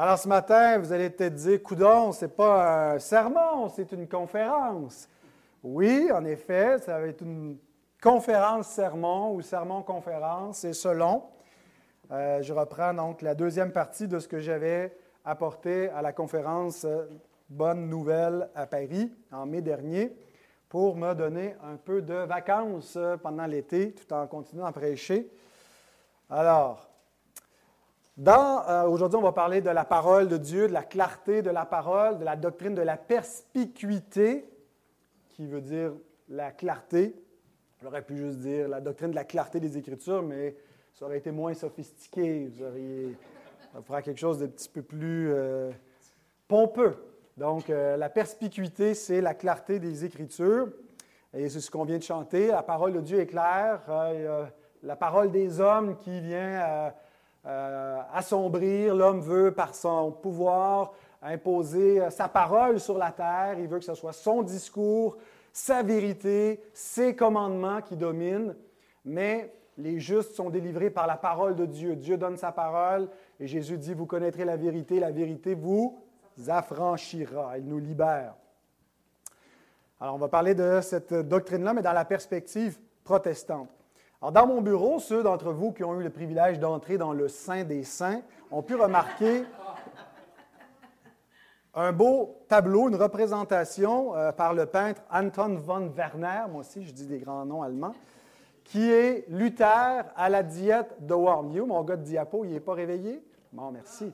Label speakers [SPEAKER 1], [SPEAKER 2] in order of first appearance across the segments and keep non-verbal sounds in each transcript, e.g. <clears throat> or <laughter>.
[SPEAKER 1] Alors ce matin, vous allez peut-être dire, Coudon, ce n'est pas un sermon, c'est une conférence. Oui, en effet, ça va être une conférence-sermon ou sermon-conférence, c'est selon. Euh, je reprends donc la deuxième partie de ce que j'avais apporté à la conférence euh, Bonne Nouvelle à Paris en mai dernier pour me donner un peu de vacances euh, pendant l'été tout en continuant à prêcher. Alors, aujourd'hui, on va parler de la parole de Dieu, de la clarté de la parole, de la doctrine de la perspicuité, qui veut dire la clarté. J'aurais pu juste dire la doctrine de la clarté des Écritures, mais ça aurait été moins sophistiqué. Vous auriez, ça fera quelque chose de petit peu plus euh, pompeux. Donc, euh, la perspicuité, c'est la clarté des Écritures. Et c'est ce qu'on vient de chanter. La parole de Dieu est claire. Euh, la parole des hommes qui vient assombrir. L'homme veut, par son pouvoir, imposer sa parole sur la terre. Il veut que ce soit son discours, sa vérité, ses commandements qui dominent. Mais les justes sont délivrés par la parole de Dieu. Dieu donne sa parole et Jésus dit, vous connaîtrez la vérité, la vérité vous affranchira. Il nous libère. Alors, on va parler de cette doctrine-là, mais dans la perspective protestante. Alors, dans mon bureau, ceux d'entre vous qui ont eu le privilège d'entrer dans le Saint des Saints ont pu remarquer un beau tableau, une représentation euh, par le peintre Anton von Werner, moi aussi je dis des grands noms allemands, qui est Luther à la diète de Worms. mon gars de diapo, il n'est pas réveillé? Bon, merci.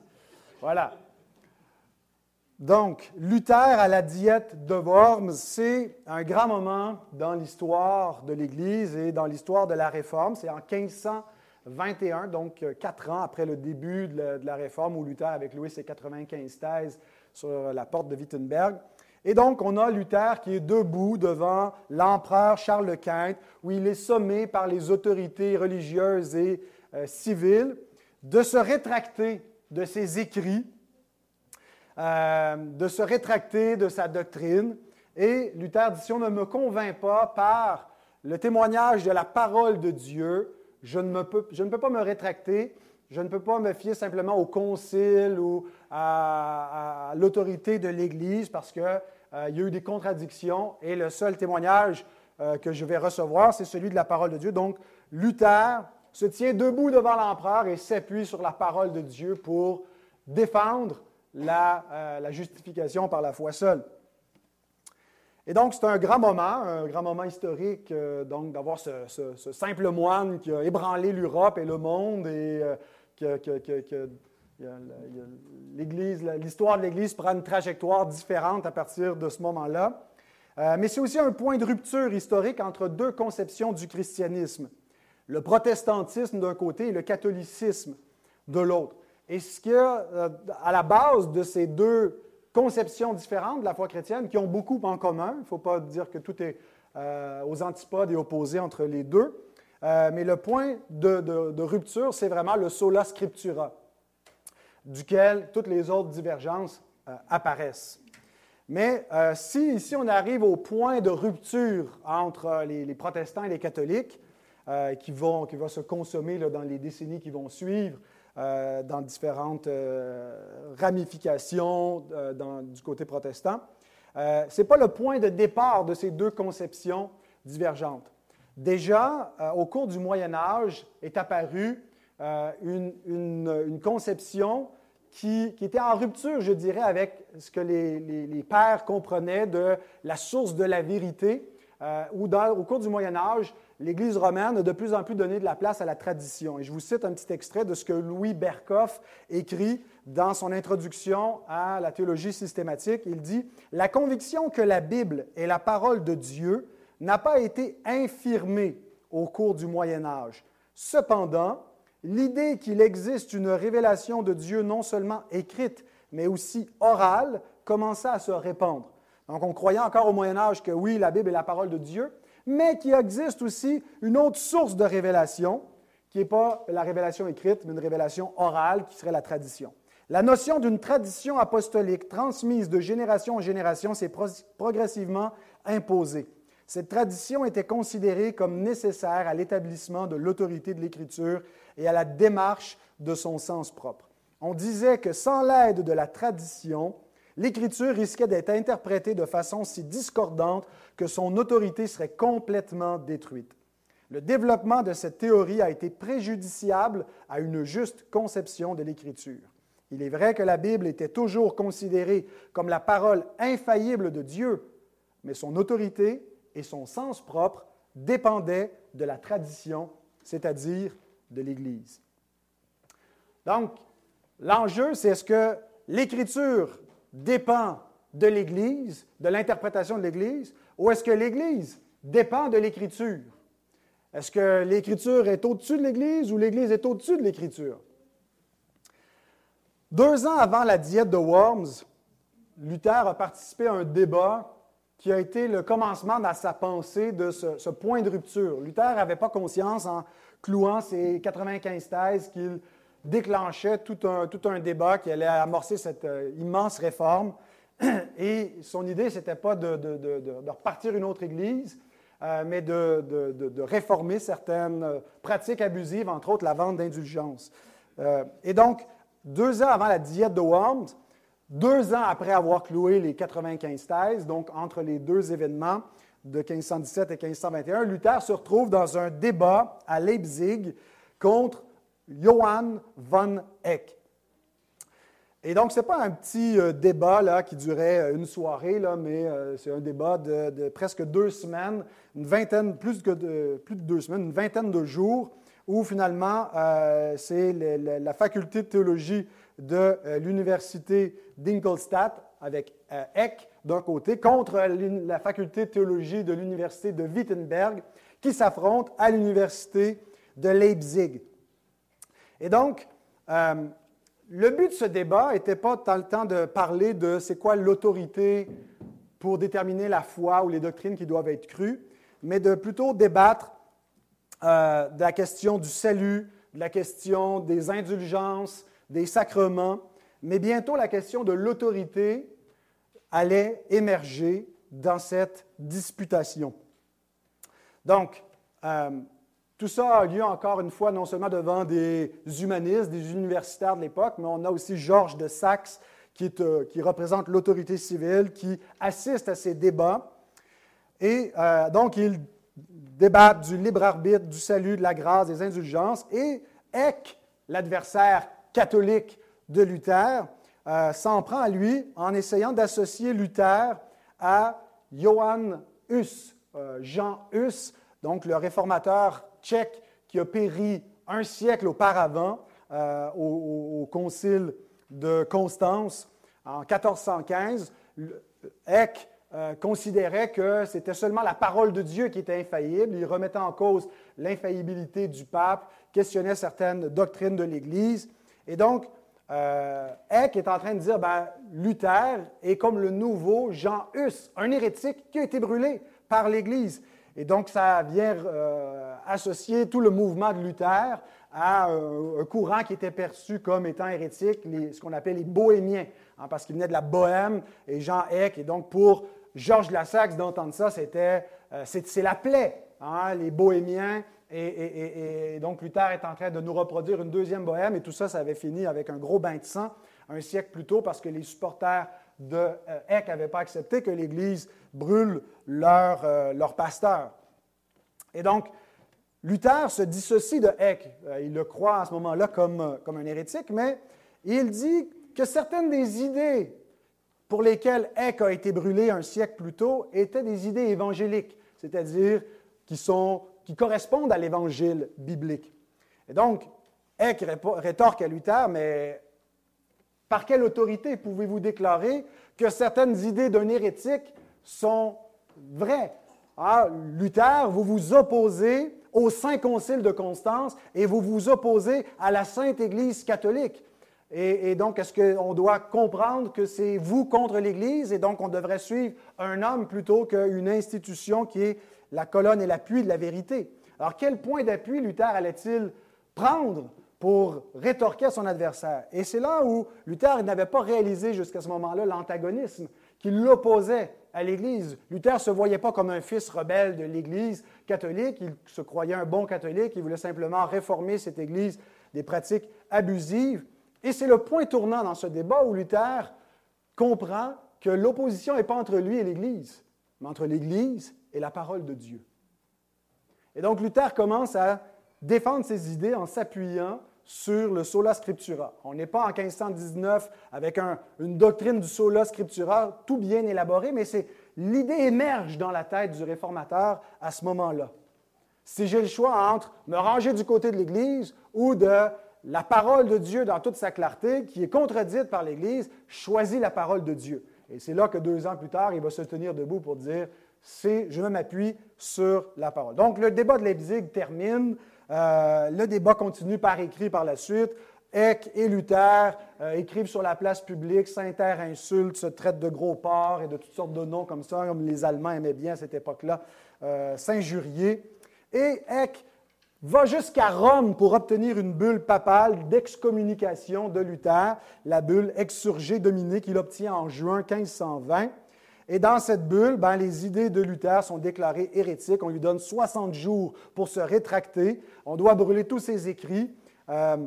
[SPEAKER 1] Voilà. Donc, Luther à la diète de Worms, c'est un grand moment dans l'histoire de l'Église et dans l'histoire de la Réforme. C'est en 1521, donc euh, quatre ans après le début de la, Réforme, où Luther, avec Louis ses 95 thèses sur la porte de Wittenberg, et donc, on a Luther qui est debout devant l'empereur Charles Quint, où il est sommé par les autorités religieuses et euh, civiles de se rétracter de ses écrits, euh, de se rétracter de sa doctrine. Et Luther dit, si on ne me convainc pas par le témoignage de la parole de Dieu, je ne, peux, pas me rétracter, je ne peux pas me fier simplement au concile ou à, l'autorité de l'Église parce que euh, y a eu des contradictions et le seul témoignage euh, que je vais recevoir, c'est celui de la parole de Dieu. Donc, Luther se tient debout devant l'empereur et s'appuie sur la parole de Dieu pour défendre la, euh, justification par la foi seule. Et donc, c'est un grand moment, un grand moment historique, donc d'avoir ce, simple moine qui a ébranlé l'Europe et le monde et qui, a, l'Église, l'histoire de l'Église prend une trajectoire différente à partir de ce moment-là. Euh, mais c'est aussi un point de rupture historique entre deux conceptions du christianisme. Le protestantisme d'un côté et le catholicisme de l'autre. Et ce qu'il y a euh, à la base de ces deux conceptions différentes de la foi chrétienne, qui ont beaucoup en commun, il ne faut pas dire que tout est euh, aux antipodes et opposé entre les deux, mais le point de, rupture, c'est vraiment le sola scriptura duquel toutes les autres divergences euh, apparaissent. Mais euh, si ici on arrive au point de rupture entre les, protestants et les catholiques, euh, qui, vont, qui va se consommer dans les décennies qui vont suivre, dans différentes ramifications du côté protestant, ce n'est pas le point de départ de ces deux conceptions divergentes. Déjà, au cours du Moyen Âge est apparue une, une, conception qui, était en rupture, je dirais, avec ce que les, pères comprenaient de la source de la vérité, euh, où au cours du Moyen Âge, l'Église romaine a de plus en plus donné de la place à la tradition. Et je vous cite un petit extrait de ce que Louis Berkhoff écrit dans son introduction à la théologie systématique. Il dit, La conviction que la Bible est la parole de Dieu n'a pas été infirmée au cours du Moyen Âge. Cependant, l'idée qu'il existe une révélation de Dieu non seulement écrite, mais aussi orale, commença à se répandre. Donc on croyait encore au Moyen Âge que oui, la Bible est la parole de Dieu, mais qu'il existe aussi une autre source de révélation, qui n'est pas la révélation écrite, mais une révélation orale, qui serait la tradition. La notion d'une tradition apostolique transmise de génération en génération s'est progressivement imposée. Cette tradition était considérée comme nécessaire à l'établissement de l'autorité de l'Écriture et à la démarche de son sens propre. On disait que sans l'aide de la tradition, l'Écriture risquait d'être interprétée de façon si discordante que son autorité serait complètement détruite. Le développement de cette théorie a été préjudiciable à une juste conception de l'Écriture. Il est vrai que la Bible était toujours considérée comme la parole infaillible de Dieu, mais son autorité et son sens propre dépendaient de la tradition, c'est-à-dire de l'Église. Donc, l'enjeu, c'est est-ce que l'Écriture dépend de l'Église, de l'interprétation de l'Église, ou est-ce que l'Église dépend de l'Écriture? Est-ce que l'Écriture est au-dessus de l'Église ou l'Église est au-dessus de l'Écriture? Deux ans avant la diète de Worms, Luther a participé à un débat qui a été le commencement dans sa pensée de ce, point de rupture. Luther n'avait pas conscience en clouant ses 95 thèses qu'il déclenchait tout un, tout un, débat qui allait amorcer cette euh, immense réforme. <clears throat> Et son idée, ce n'était pas de, de, de, de, repartir une autre Église, euh, mais de, réformer certaines euh, pratiques abusives, entre autres la vente d'indulgences. et donc, deux ans avant la diète de Worms, deux ans après avoir cloué les 95 thèses, donc entre les deux événements de 1517 et 1521, Luther se retrouve dans un débat à Leipzig contre Johann von Eck. Et donc, ce n'est pas un petit euh, débat là, qui durait euh, une soirée, là, mais euh, c'est un débat de, presque deux semaines, une vingtaine, plus, que de, plus de deux semaines, une vingtaine de jours, où finalement, c'est la faculté de théologie de l'université d'Ingolstadt avec Eck d'un côté, contre la faculté de théologie de l'université de Wittenberg, qui s'affrontent à l'université de Leipzig. Et donc, le but de ce débat n'était pas tant le temps de parler de c'est quoi l'autorité pour déterminer la foi ou les doctrines qui doivent être crues, mais de plutôt débattre euh, de la question du salut, de la question des indulgences, des sacrements, mais bientôt la question de l'autorité allait émerger dans cette disputation. Donc, euh, tout ça a lieu encore une fois non seulement devant des humanistes, des universitaires de l'époque, mais on a aussi Georges de Saxe qui, euh, représente l'autorité civile, qui assiste à ces débats. Et euh, donc, ils débattent du libre arbitre, du salut, de la grâce, des indulgences. Et Eck, l'adversaire catholique de Luther, euh, s'en prend à lui en essayant d'associer Luther à Johann Hus, Jean Hus, donc le réformateur tchèque qui a péri un siècle auparavant euh, au, concile de Constance en 1415. Eck euh, considérait que c'était seulement la parole de Dieu qui était infaillible. Il remettait en cause l'infaillibilité du pape, questionnait certaines doctrines de l'Église. Et donc, euh, Eck est en train de dire, ben, Luther est comme le nouveau Jean Hus, un hérétique qui a été brûlé par l'Église. Et donc, ça vient euh, associer tout le mouvement de Luther à euh, un courant qui était perçu comme étant hérétique, ce qu'on appelle les bohémiens, hein, parce qu'il venait de la Bohème et Jean Eck. Et donc, pour Georges Lassax d'entendre ça, c'était euh, c'est la plaie, hein, les bohémiens. Et, donc, Luther est en train de nous reproduire une deuxième bohème, et tout ça, ça avait fini avec un gros bain de sang un siècle plus tôt, parce que les supporters de Eck n'avaient pas accepté que l'Église brûle leur, euh, leur pasteur. Et donc, Luther se dissocie de Eck. Euh, il le croit à ce moment-là comme, euh, comme un hérétique, mais il dit que certaines des idées pour lesquelles Eck a été brûlé un siècle plus tôt étaient des idées évangéliques, c'est-à-dire qui, sont, correspondent à l'évangile biblique. Et donc, Eck rétorque à Luther, mais par quelle autorité pouvez-vous déclarer que certaines idées d'un hérétique sont vraies? Ah, Luther, vous vous opposez au Saint Concile de Constance et vous vous opposez à la Sainte Église catholique. Et, donc, est-ce qu'on doit comprendre que c'est vous contre l'Église et donc on devrait suivre un homme plutôt qu'une institution qui est la colonne et l'appui de la vérité? Alors, quel point d'appui Luther allait-il prendre pour rétorquer à son adversaire? Et c'est là où Luther n'avait pas réalisé jusqu'à ce moment-là l'antagonisme qui l'opposait à l'Église. Luther ne se voyait pas comme un fils rebelle de l'Église catholique, il se croyait un bon catholique, il voulait simplement réformer cette Église des pratiques abusives. Et c'est le point tournant dans ce débat où Luther comprend que l'opposition n'est pas entre lui et l'Église, mais entre l'Église et la parole de Dieu. Et donc Luther commence à défendre ses idées en s'appuyant sur le sola scriptura. On n'est pas en 1519 avec une doctrine du sola scriptura tout bien élaborée, mais c'est l'idée émerge dans la tête du réformateur à ce moment-là. Si j'ai le choix entre me ranger du côté de l'Église ou de la parole de Dieu dans toute sa clarté, qui est contredite par l'Église, choisis la parole de Dieu. Et c'est là que deux ans plus tard, il va se tenir debout pour dire, c'est, je m'appuie sur la parole. Donc, le débat de Leipzig termine. Euh, le débat continue par écrit par la suite. Eck et Luther euh, écrivent sur la place publique, Saint-Terre insulte, se traite de gros porcs et de toutes sortes de noms comme ça, comme les Allemands aimaient bien à cette époque-là, euh, s'injurier. Et Eck va jusqu'à Rome pour obtenir une bulle papale d'excommunication de Luther, la bulle Exsurgé Dominique qu'il obtient en juin 1520. Et dans cette bulle, ben, les idées de Luther sont déclarées hérétiques. On lui donne 60 jours pour se rétracter. On doit brûler tous ses écrits. Euh,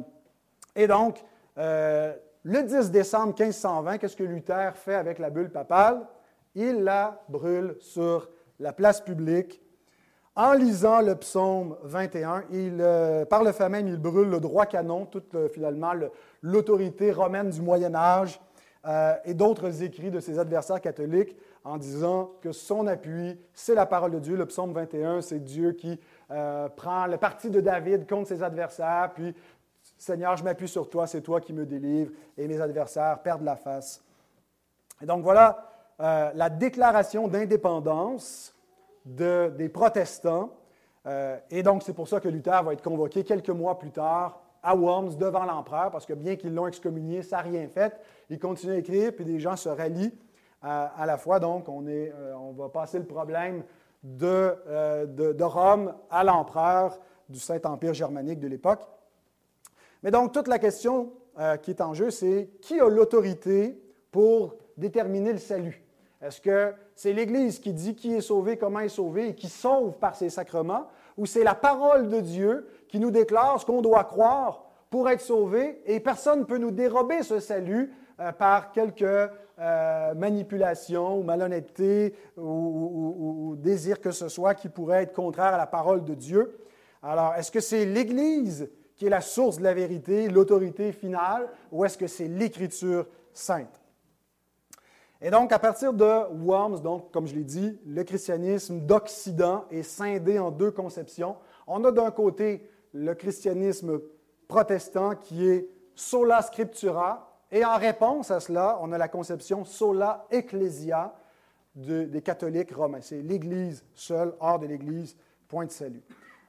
[SPEAKER 1] et donc, euh, le 10 décembre 1520, qu'est-ce que Luther fait avec la bulle papale? Il la brûle sur la place publique. En lisant le psaume 21, il, euh, par le fait même, il brûle le droit canon, toute finalement l'autorité romaine du Moyen Âge et d'autres écrits de ses adversaires catholiques en disant que son appui, c'est la parole de Dieu. Le psaume 21, c'est Dieu qui euh, prend le parti de David contre ses adversaires, puis Seigneur, je m'appuie sur toi, c'est toi qui me délivres, et mes adversaires perdent la face. Et donc voilà euh, la déclaration d'indépendance des protestants. Euh, et donc c'est pour ça que Luther va être convoqué quelques mois plus tard à Worms devant l'empereur, parce que bien qu'ils l'ont excommunié, ça n'a rien fait. Il continue à écrire, puis des gens se rallient à, la fois. Donc, on, est, euh, on, va passer le problème euh, de, de, Rome à l'empereur du Saint-Empire germanique de l'époque. Mais donc, toute la question euh, qui est en jeu, c'est qui a l'autorité pour déterminer le salut? Est-ce que c'est l'Église qui dit qui est sauvé, comment est sauvé et qui sauve par ses sacrements, ou c'est la parole de Dieu qui nous déclare ce qu'on doit croire pour être sauvé et personne ne peut nous dérober ce salut par quelque euh, manipulation ou malhonnêteté ou, désir que ce soit qui pourrait être contraire à la parole de Dieu. Alors, est-ce que c'est l'Église qui est la source de la vérité, l'autorité finale, ou est-ce que c'est l'Écriture sainte? Et donc, à partir de Worms, donc, comme je l'ai dit, le christianisme d'Occident est scindé en deux conceptions. On a d'un côté le christianisme protestant qui est sola scriptura, et en réponse à cela, on a la conception sola ecclesia des catholiques romains. C'est l'Église seule, hors de l'Église, point de salut.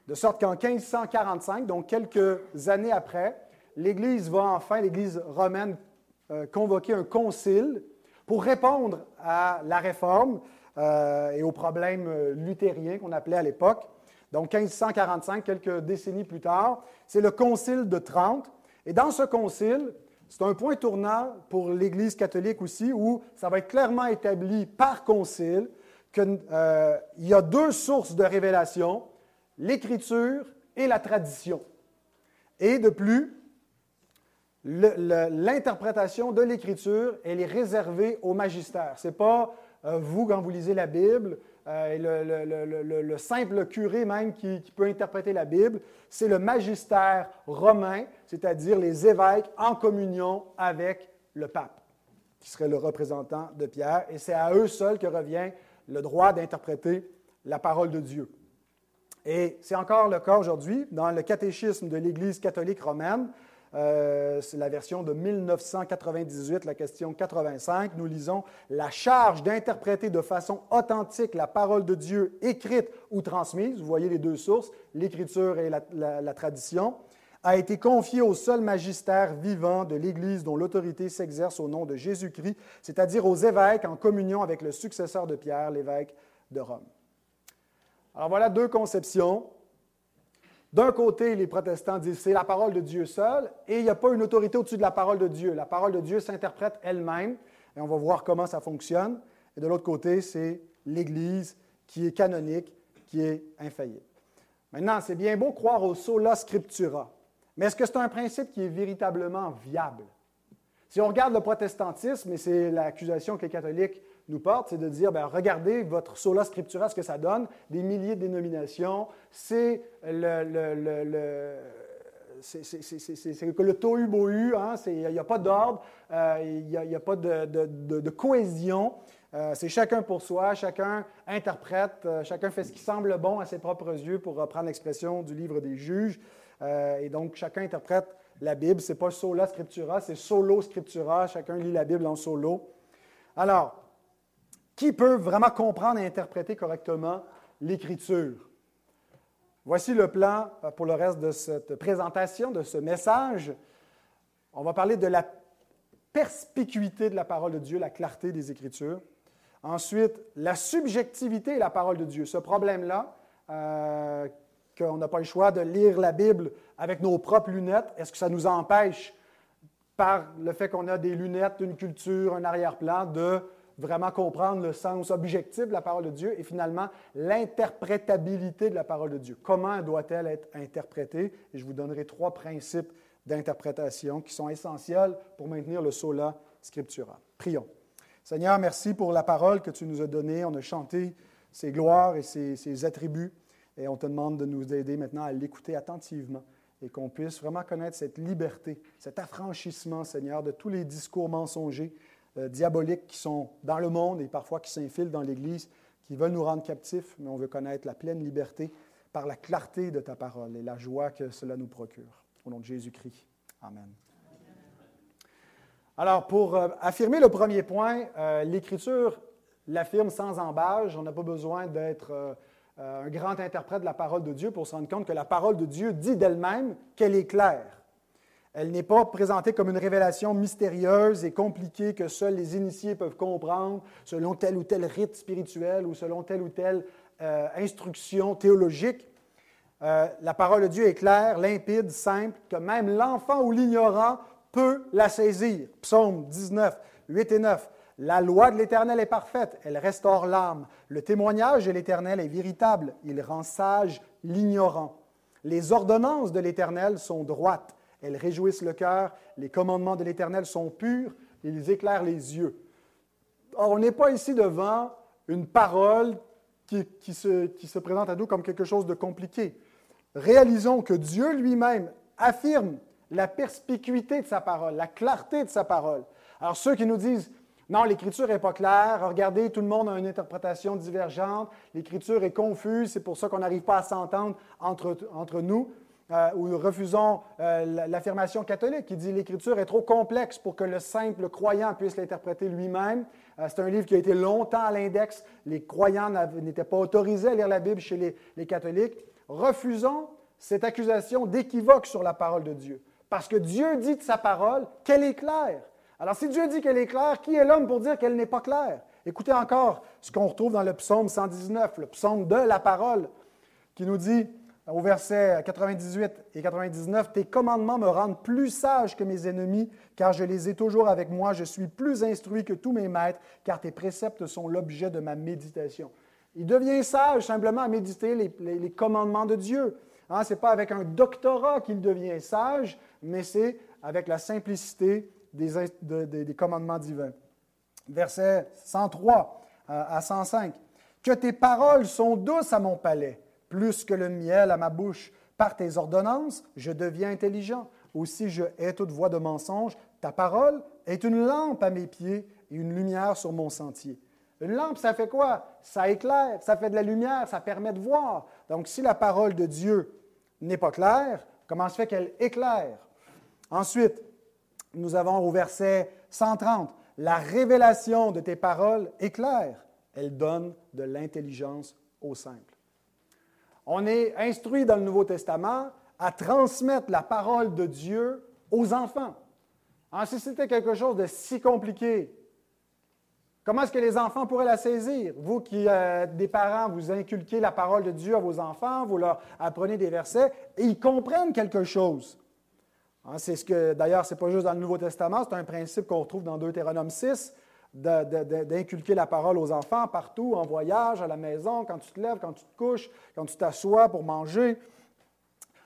[SPEAKER 1] De sorte qu'en 1545, donc quelques années après, l'Église va enfin, l'Église romaine, euh, convoquer un concile pour répondre à la réforme euh, et aux problèmes euh, luthériens qu'on appelait à l'époque. Donc 1545, quelques décennies plus tard, c'est le concile de Trente. Et dans ce concile, c'est un point tournant pour l'Église catholique aussi, où ça va être clairement établi par concile qu'il euh, y a deux sources de révélation, l'Écriture et la tradition. Et de plus, l'interprétation de l'Écriture, elle est réservée au magistère. Ce n'est pas euh, vous, quand vous lisez la Bible, euh, le, simple curé même qui, peut interpréter la Bible, c'est le magistère romain, c'est-à-dire les évêques en communion avec le pape, qui serait le représentant de Pierre, et c'est à eux seuls que revient le droit d'interpréter la parole de Dieu. Et c'est encore le cas aujourd'hui dans le catéchisme de l'Église catholique romaine. Euh, c'est la version de 1998, la question 85. Nous lisons La charge d'interpréter de façon authentique la parole de Dieu écrite ou transmise, vous voyez les deux sources, l'écriture et la, tradition, a été confiée au seul magistère vivant de l'Église dont l'autorité s'exerce au nom de Jésus-Christ, c'est-à-dire aux évêques en communion avec le successeur de Pierre, l'évêque de Rome. Alors voilà deux conceptions d'un côté, les protestants disent c'est la parole de Dieu seul, et il n'y a pas une autorité au-dessus de la parole de Dieu. La parole de Dieu s'interprète elle-même, et on va voir comment ça fonctionne. Et de l'autre côté, c'est l'Église qui est canonique, qui est infaillible. Maintenant, c'est bien beau croire au sola scriptura, mais est-ce que c'est un principe qui est véritablement viable? Si on regarde le protestantisme, et c'est l'accusation que les catholiques nous portent, c'est de dire, ben, regardez votre sola scriptura, ce que ça donne, des milliers de dénominations, c'est le, que le tohu bohu, hein, il n'y a, pas d'ordre, euh, il n'y a, pas de cohésion. Euh, c'est chacun pour soi, chacun interprète, euh, chacun fait ce qui semble bon à ses propres yeux, pour reprendre l'expression du livre des juges. Et donc, chacun interprète la Bible. Ce n'est pas sola scriptura, c'est solo scriptura. Chacun lit la Bible en solo. Alors, qui peut vraiment comprendre et interpréter correctement l'Écriture? Voici le plan euh, pour le reste de cette présentation, de ce message. On va parler de la perspicuité de la parole de Dieu, la clarté des Écritures. Ensuite, la subjectivité de la parole de Dieu. Ce problème-là, euh, qu'on n'a pas le choix de lire la Bible avec nos propres lunettes, est-ce que ça nous empêche, par le fait qu'on a des lunettes, une culture, un arrière-plan, de vraiment comprendre le sens objectif de la parole de Dieu et finalement l'interprétabilité de la parole de Dieu? Comment doit-elle être interprétée? Et je vous donnerai trois principes d'interprétation qui sont essentiels pour maintenir le sola scriptura. Prions. Seigneur, merci pour la parole que tu nous as donnée. On a chanté ses gloires et ses, ses attributs. Et on te demande de nous aider maintenant à l'écouter attentivement et qu'on puisse vraiment connaître cette liberté, cet affranchissement, Seigneur, de tous les discours mensongers, euh, diaboliques qui sont dans le monde et parfois qui s'infilent dans l'Église, qui veulent nous rendre captifs, mais on veut connaître la pleine liberté par la clarté de ta parole et la joie que cela nous procure. Au nom de Jésus-Christ. Amen. Alors, pour euh, affirmer le premier point, euh, l'Écriture l'affirme sans embâge. On n'a pas besoin d'être euh, un grand interprète de la parole de Dieu pour se rendre compte que la parole de Dieu dit d'elle-même qu'elle est claire. Elle n'est pas présentée comme une révélation mystérieuse et compliquée que seuls les initiés peuvent comprendre selon tel ou tel rite spirituel ou selon telle ou telle euh, instruction théologique. Euh, la parole de Dieu est claire, limpide, simple, que même l'enfant ou l'ignorant peut la saisir. Psaume 19, 8 et 9. La loi de l'Éternel est parfaite, elle restaure l'âme. Le témoignage de l'Éternel est véritable, il rend sage l'ignorant. Les ordonnances de l'Éternel sont droites, elles réjouissent le cœur. Les commandements de l'Éternel sont purs, ils éclairent les yeux. Or, on n'est pas ici devant une parole qui, se, qui se présente à nous comme quelque chose de compliqué. Réalisons que Dieu lui-même affirme la perspicuité de sa parole, la clarté de sa parole. Alors ceux qui nous disent non, l'Écriture n'est pas claire. Regardez, tout le monde a une interprétation divergente. L'Écriture est confuse. C'est pour ça qu'on n'arrive pas à s'entendre entre, entre nous. Euh, ou refusons euh, l'affirmation catholique qui dit l'Écriture est trop complexe pour que le simple croyant puisse l'interpréter lui-même. Euh, c'est un livre qui a été longtemps à l'index. Les croyants n'étaient pas autorisés à lire la Bible chez les, les catholiques. Refusons cette accusation d'équivoque sur la parole de Dieu. Parce que Dieu dit de sa parole qu'elle est claire. Alors, si Dieu dit qu'elle est claire, qui est l'homme pour dire qu'elle n'est pas claire? Écoutez encore ce qu'on retrouve dans le psaume 119, le psaume de la parole, qui nous dit au verset 98 et 99, Tes commandements me rendent plus sage que mes ennemis, car je les ai toujours avec moi. Je suis plus instruit que tous mes maîtres, car tes préceptes sont l'objet de ma méditation. Il devient sage simplement à méditer les, commandements de Dieu. Hein, Ce n'est pas avec un doctorat qu'il devient sage, mais c'est avec la simplicité des, commandements divins. Verset 103 à 105. Que tes paroles sont douces à mon palais, plus que le miel à ma bouche. Par tes ordonnances, je deviens intelligent. Aussi, je hais toute voix de mensonge. Ta parole est une lampe à mes pieds et une lumière sur mon sentier. Une lampe, ça fait quoi? Ça éclaire, ça fait de la lumière, ça permet de voir. Donc, si la parole de Dieu n'est pas claire, comment se fait qu'elle éclaire? Ensuite, nous avons au verset 130, la révélation de tes paroles est claire, elle donne de l'intelligence au simple. On est instruit dans le Nouveau Testament à transmettre la parole de Dieu aux enfants. Si c'était quelque chose de si compliqué, comment est-ce que les enfants pourraient la saisir? Vous qui êtes des parents, vous inculquez la parole de Dieu à vos enfants, vous leur apprenez des versets, et ils comprennent quelque chose. Hein, c'est ce que, d'ailleurs, ce n'est pas juste dans le Nouveau Testament, c'est un principe qu'on retrouve dans Deutéronome 6, d'inculquer la parole aux enfants partout, en voyage, à la maison, quand tu te lèves, quand tu te couches, quand tu t'assois pour manger.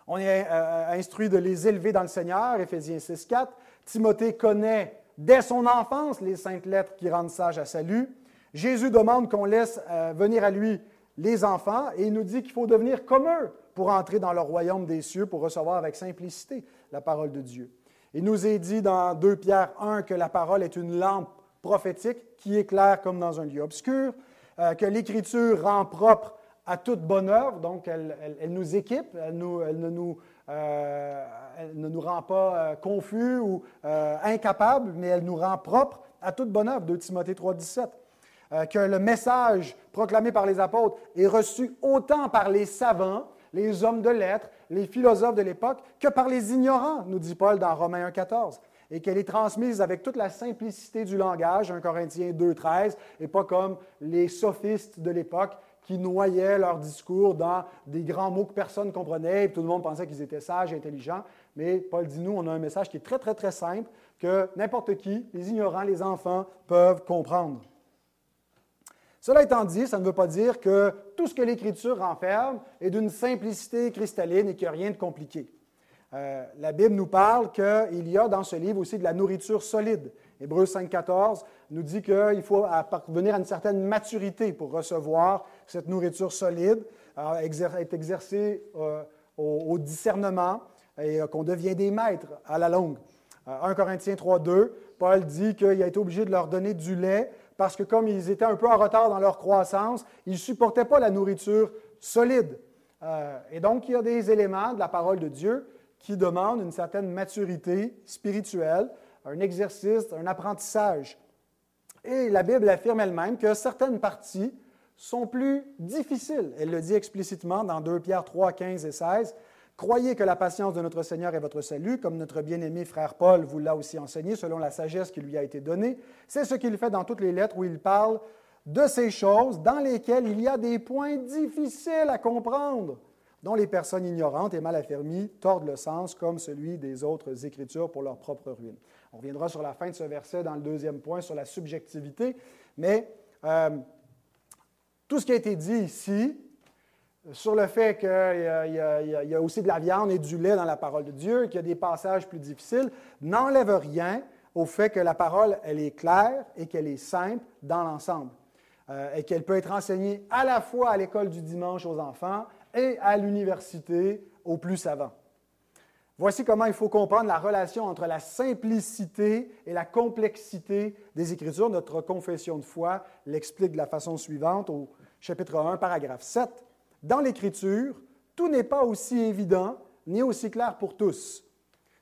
[SPEAKER 1] On est euh, instruit de les élever dans le Seigneur, Éphésiens 6, 4. Timothée connaît dès son enfance les saintes lettres qui rendent sage à salut. Jésus demande qu'on laisse euh, venir à lui les enfants et il nous dit qu'il faut devenir comme eux pour entrer dans le royaume des cieux, pour recevoir avec simplicité la parole de Dieu. Il nous est dit dans 2 Pierre 1 que la parole est une lampe prophétique qui éclaire comme dans un lieu obscur, euh, que l'Écriture rend propre à toute bonne œuvre, donc elle, nous équipe, elle, ne nous, euh, ne nous rend pas euh, confus ou incapables, mais elle nous rend propre à toute bonne œuvre, 2 Timothée 3, 17. que le message proclamé par les apôtres est reçu autant par les savants, les hommes de lettres, les philosophes de l'époque, que par les ignorants, nous dit Paul dans Romains 1, 14 et qu'elle est transmise avec toute la simplicité du langage, 1 Corinthiens 2, 13, et pas comme les sophistes de l'époque qui noyaient leur discours dans des grands mots que personne ne comprenait, et tout le monde pensait qu'ils étaient sages et intelligents. Mais Paul dit, nous, on a un message qui est très, très, très simple, que n'importe qui, les ignorants, les enfants, peuvent comprendre. Cela étant dit, ça ne veut pas dire que tout ce que l'Écriture renferme est d'une simplicité cristalline et qu'il n'y a rien de compliqué. Euh, la Bible nous parle qu'il y a dans ce livre aussi de la nourriture solide. Hébreu 5.14 nous dit qu'il faut parvenir à une certaine maturité pour recevoir cette nourriture solide, être exercé euh, au, discernement et euh, qu'on devient des maîtres à la longue. 1 Corinthiens 3.2, Paul dit qu'il a été obligé de leur donner du lait parce que comme ils étaient un peu en retard dans leur croissance, ils ne supportaient pas la nourriture solide. et donc, il y a des éléments de la parole de Dieu qui demande une certaine maturité spirituelle, un exercice, un apprentissage. Et la Bible affirme elle-même que certaines parties sont plus difficiles. Elle le dit explicitement dans 2 Pierre 3, 15 et 16. Croyez que la patience de notre Seigneur est votre salut, comme notre bien-aimé frère Paul vous l'a aussi enseigné selon la sagesse qui lui a été donnée. C'est ce qu'il fait dans toutes les lettres où il parle de ces choses dans lesquelles il y a des points difficiles à comprendre dont les personnes ignorantes et mal affermies tordent le sens comme celui des autres Écritures pour leur propre ruine. On reviendra sur la fin de ce verset dans le deuxième point sur la subjectivité, mais euh, tout ce qui a été dit ici sur le fait qu'il y, a aussi de la viande et du lait dans la parole de Dieu, qu'il y a des passages plus difficiles, n'enlève rien au fait que la parole, elle est claire et qu'elle est simple dans l'ensemble. Euh, et qu'elle peut être enseignée à la fois à l'école du dimanche aux enfants, et à l'université aux plus savants. Voici comment il faut comprendre la relation entre la simplicité et la complexité des Écritures. Notre confession de foi l'explique de la façon suivante au chapitre 1, paragraphe 7. Dans l'Écriture, tout n'est pas aussi évident ni aussi clair pour tous.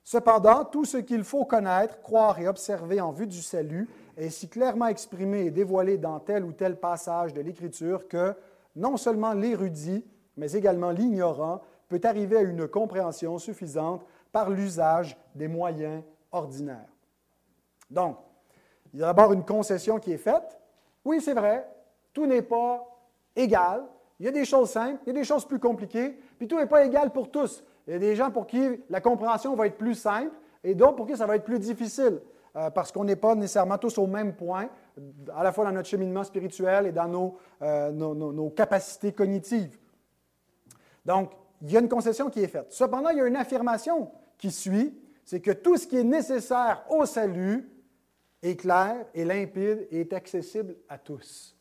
[SPEAKER 1] Cependant, tout ce qu'il faut connaître, croire et observer en vue du salut est si clairement exprimé et dévoilé dans tel ou tel passage de l'Écriture que non seulement l'érudit, mais également l'ignorant, peut arriver à une compréhension suffisante par l'usage des moyens ordinaires. Donc, il y a d'abord une concession qui est faite. Oui, c'est vrai, tout n'est pas égal. Il y a des choses simples, il y a des choses plus compliquées, puis tout n'est pas égal pour tous. Il y a des gens pour qui la compréhension va être plus simple et d'autres pour qui ça va être plus difficile, euh, parce qu'on n'est pas nécessairement tous au même point, à la fois dans notre cheminement spirituel et dans nos, euh, nos capacités cognitives. Donc, il y a une concession qui est faite. Cependant, il y a une affirmation qui suit, c'est que tout ce qui est nécessaire au salut est clair et limpide et est accessible à tous.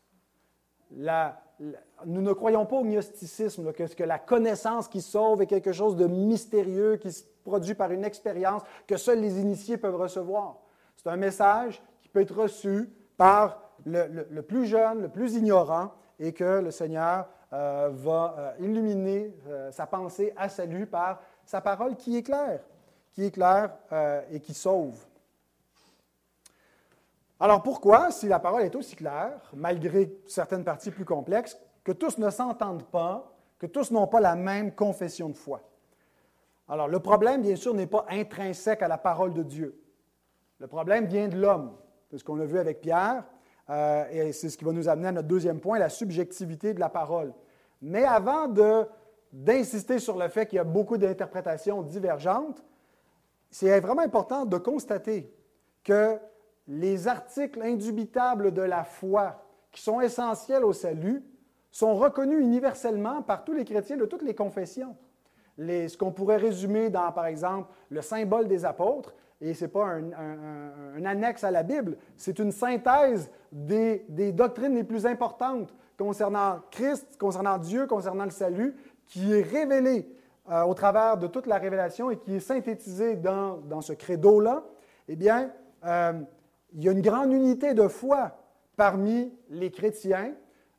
[SPEAKER 1] Nous ne croyons pas au gnosticisme, que, la connaissance qui sauve est quelque chose de mystérieux, qui se produit par une expérience que seuls les initiés peuvent recevoir. C'est un message qui peut être reçu par le plus jeune, le plus ignorant, et que le Seigneur euh, va euh, illuminer euh, sa pensée à salut par sa parole qui est claire, qui est claire et qui sauve. Alors pourquoi, si la parole est aussi claire, malgré certaines parties plus complexes, que tous ne s'entendent pas, que tous n'ont pas la même confession de foi? Alors le problème, bien sûr, n'est pas intrinsèque à la parole de Dieu. Le problème vient de l'homme. C'est ce qu'on a vu avec Pierre. Euh, et c'est ce qui va nous amener à notre deuxième point, la subjectivité de la parole. Mais avant d'insister sur le fait qu'il y a beaucoup d'interprétations divergentes, c'est vraiment important de constater que les articles indubitables de la foi qui sont essentiels au salut sont reconnus universellement par tous les chrétiens de toutes les confessions. ce qu'on pourrait résumer dans, par exemple, le symbole des apôtres et ce n'est pas un, annexe à la Bible, c'est une synthèse des, doctrines les plus importantes concernant Christ, concernant Dieu, concernant le salut, qui est révélée euh, au travers de toute la révélation et qui est synthétisée dans, ce credo-là. Eh bien, euh, il y a une grande unité de foi parmi les chrétiens.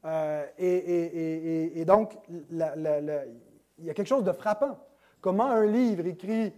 [SPEAKER 1] Euh, et, donc, il y a quelque chose de frappant. Comment un livre écrit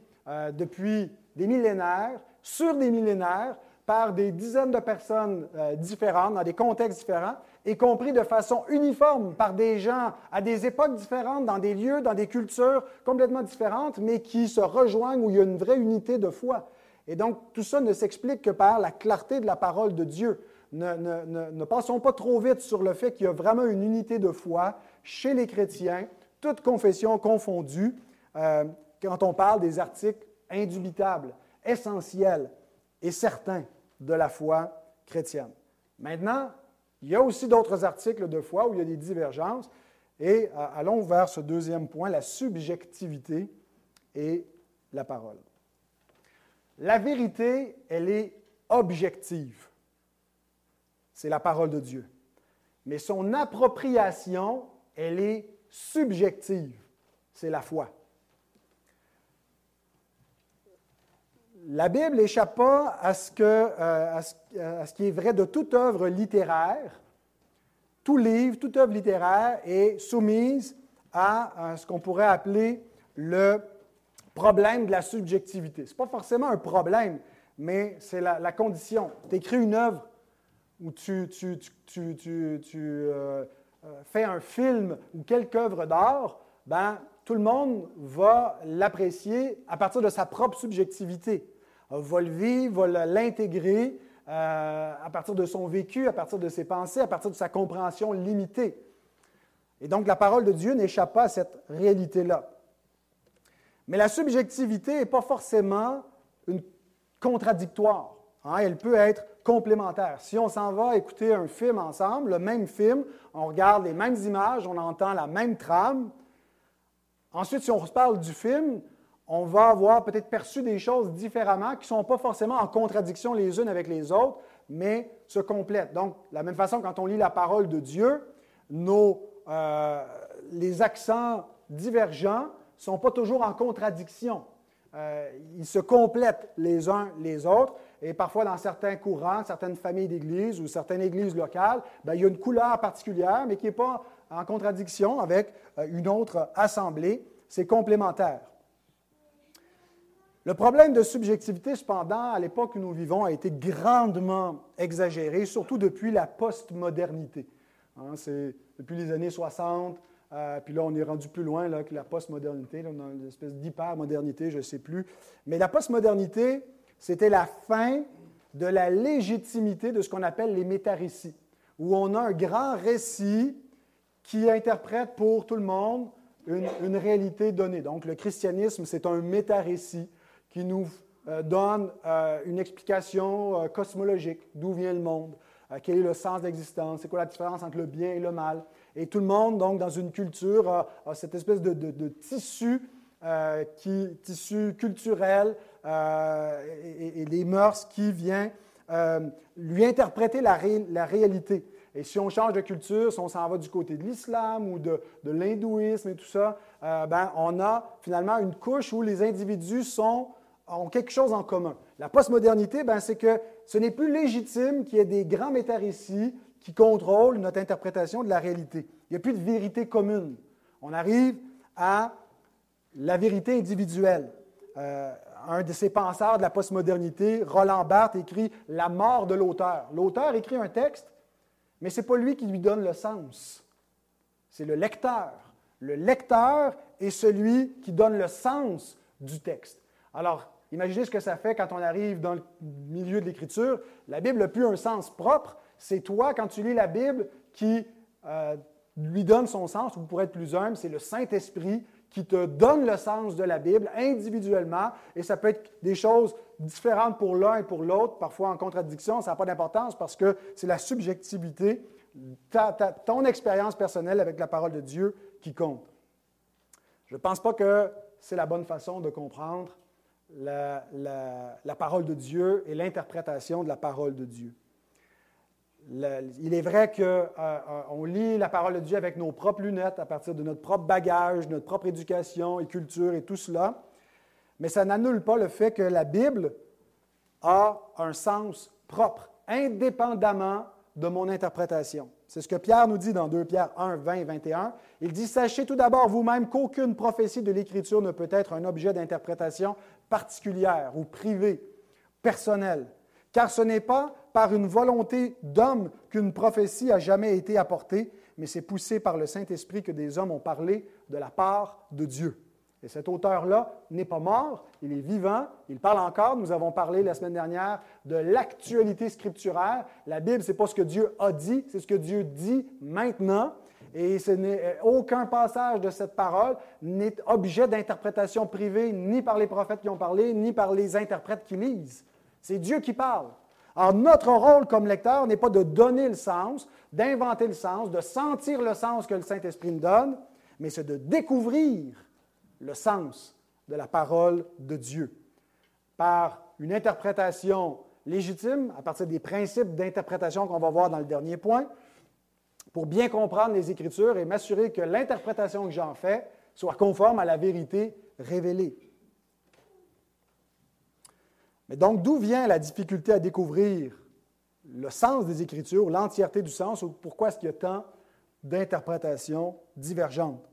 [SPEAKER 1] depuis des millénaires, sur des millénaires, par des dizaines de personnes euh, différentes, dans des contextes différents, y compris de façon uniforme par des gens à des époques différentes, dans des lieux, dans des cultures complètement différentes, mais qui se rejoignent où il y a une vraie unité de foi. Et donc, tout ça ne s'explique que par la clarté de la parole de Dieu. Ne, passons pas trop vite sur le fait qu'il y a vraiment une unité de foi chez les chrétiens, toutes confessions confondues, euh, quand on parle des articles indubitable, essentiel et certain de la foi chrétienne. Maintenant, il y a aussi d'autres articles de foi où il y a des divergences. Et euh, allons vers ce deuxième point, la subjectivité et la parole. La vérité, elle est objective. C'est la parole de Dieu. Mais son appropriation, elle est subjective. C'est la foi. la Bible n'échappe pas à ce, que, euh, à, ce, qui est vrai de toute œuvre littéraire. Tout livre, toute œuvre littéraire est soumise à, ce qu'on pourrait appeler le problème de la subjectivité. Ce n'est pas forcément un problème, mais c'est la, condition. Tu écris une œuvre ou tu, tu, tu, tu euh, euh, fais un film ou quelque œuvre d'art, ben, tout le monde va l'apprécier à partir de sa propre subjectivité va le vivre, va l'intégrer euh, à partir de son vécu, à partir de ses pensées, à partir de sa compréhension limitée. Et donc la parole de Dieu n'échappe pas à cette réalité-là. Mais la subjectivité n'est pas forcément une contradictoire. Hein. Elle peut être complémentaire. Si on s'en va écouter un film ensemble, le même film, on regarde les mêmes images, on entend la même trame. Ensuite, si on se parle du film, on va avoir peut-être perçu des choses différemment qui ne sont pas forcément en contradiction les unes avec les autres, mais se complètent. Donc, de la même façon, quand on lit la parole de Dieu, euh, les accents divergents ne sont pas toujours en contradiction. Euh, ils se complètent les uns les autres. Et parfois, dans certains courants, certaines familles d'églises ou certaines églises locales, ben, il y a une couleur particulière, mais qui n'est pas en contradiction avec euh, une autre assemblée. C'est complémentaire. Le problème de subjectivité, cependant, à l'époque où nous vivons, a été grandement exagéré, surtout depuis la postmodernité. Hein, c'est depuis les années 60, euh, puis là, on est rendu plus loin que la postmodernité, dans une espèce d'hypermodernité, je ne sais plus. Mais la postmodernité, c'était la fin de la légitimité de ce qu'on appelle les métarécits, où on a un grand récit qui interprète pour tout le monde une, réalité donnée. Donc, le christianisme, c'est un métarécit qui nous euh, donne euh, une explication cosmologique, d'où vient le monde, quel est le sens d'existence, c'est quoi la différence entre le bien et le mal. Et tout le monde, donc, dans une culture, a, cette espèce de, tissu, qui, tissu culturel et, les mœurs qui vient lui interpréter la, réalité. Et si on change de culture, si on s'en va du côté de l'islam ou de, l'hindouisme et tout ça, ben, on a finalement une couche où les individus sont ont quelque chose en commun. La postmodernité, ben, c'est que ce n'est plus légitime qu'il y ait des grands métarécits qui contrôlent notre interprétation de la réalité. Il n'y a plus de vérité commune. On arrive à la vérité individuelle. Euh, un de ces penseurs de la postmodernité, Roland Barthes, écrit La mort de l'auteur. L'auteur écrit un texte, mais ce n'est pas lui qui lui donne le sens. C'est le lecteur. Le lecteur est celui qui donne le sens du texte. Alors, Imaginez ce que ça fait quand on arrive dans le milieu de l'Écriture. La Bible n'a plus un sens propre. C'est toi, quand tu lis la Bible, qui euh, lui donne son sens, ou pour être plus humble, c'est le Saint-Esprit qui te donne le sens de la Bible individuellement. Et ça peut être des choses différentes pour l'un et pour l'autre, parfois en contradiction. Ça n'a pas d'importance parce que c'est la subjectivité, ton expérience personnelle avec la parole de Dieu qui compte. Je ne pense pas que c'est la bonne façon de comprendre la, parole de Dieu et l'interprétation de la parole de Dieu. Il est vrai qu'on euh, euh, lit la parole de Dieu avec nos propres lunettes, à partir de notre propre bagage, notre propre éducation et culture et tout cela, mais ça n'annule pas le fait que la Bible a un sens propre, indépendamment de mon interprétation. C'est ce que Pierre nous dit dans 2 Pierre 1, 20 et 21. Il dit, Sachez tout d'abord vous-même qu'aucune prophétie de l'Écriture ne peut être un objet d'interprétation particulière ou privée, personnelle, car ce n'est pas par une volonté d'homme qu'une prophétie a jamais été apportée, mais c'est poussé par le Saint-Esprit que des hommes ont parlé de la part de Dieu. Et cet auteur-là n'est pas mort, il est vivant, il parle encore. Nous avons parlé la semaine dernière de l'actualité scripturaire. La Bible, ce n'est pas ce que Dieu a dit, c'est ce que Dieu dit maintenant. Et ce euh, aucun passage de cette parole n'est objet d'interprétation privée, ni par les prophètes qui ont parlé, ni par les interprètes qui lisent. C'est Dieu qui parle. Alors, notre rôle comme lecteur n'est pas de donner le sens, d'inventer le sens, de sentir le sens que le Saint-Esprit nous donne, mais c'est de découvrir le sens de la parole de Dieu par une interprétation légitime à partir des principes d'interprétation qu'on va voir dans le dernier point, pour bien comprendre les Écritures et m'assurer que l'interprétation que j'en fais soit conforme à la vérité révélée. Mais donc, d'où vient la difficulté à découvrir le sens des Écritures, l'entièreté du sens, ou pourquoi est-ce qu'il y a tant d'interprétations divergentes?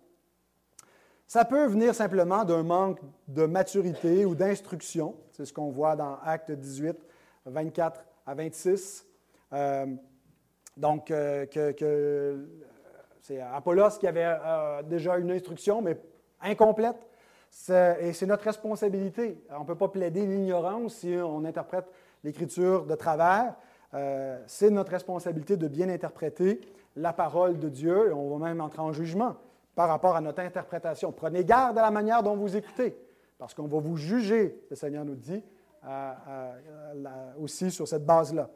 [SPEAKER 1] Ça peut venir simplement d'un manque de maturité ou d'instruction. C'est ce qu'on voit dans Acte 18, 24 à 26. Euh, donc, euh, c'est Apollos qui avait euh, déjà une instruction, mais incomplète. Et c'est notre responsabilité. On ne peut pas plaider l'ignorance si on interprète l'Écriture de travers. c'est notre responsabilité de bien interpréter la parole de Dieu et on va même entrer en jugement par rapport à notre interprétation. Prenez garde à la manière dont vous écoutez, parce qu'on va vous juger, le Seigneur nous dit, aussi sur cette base-là.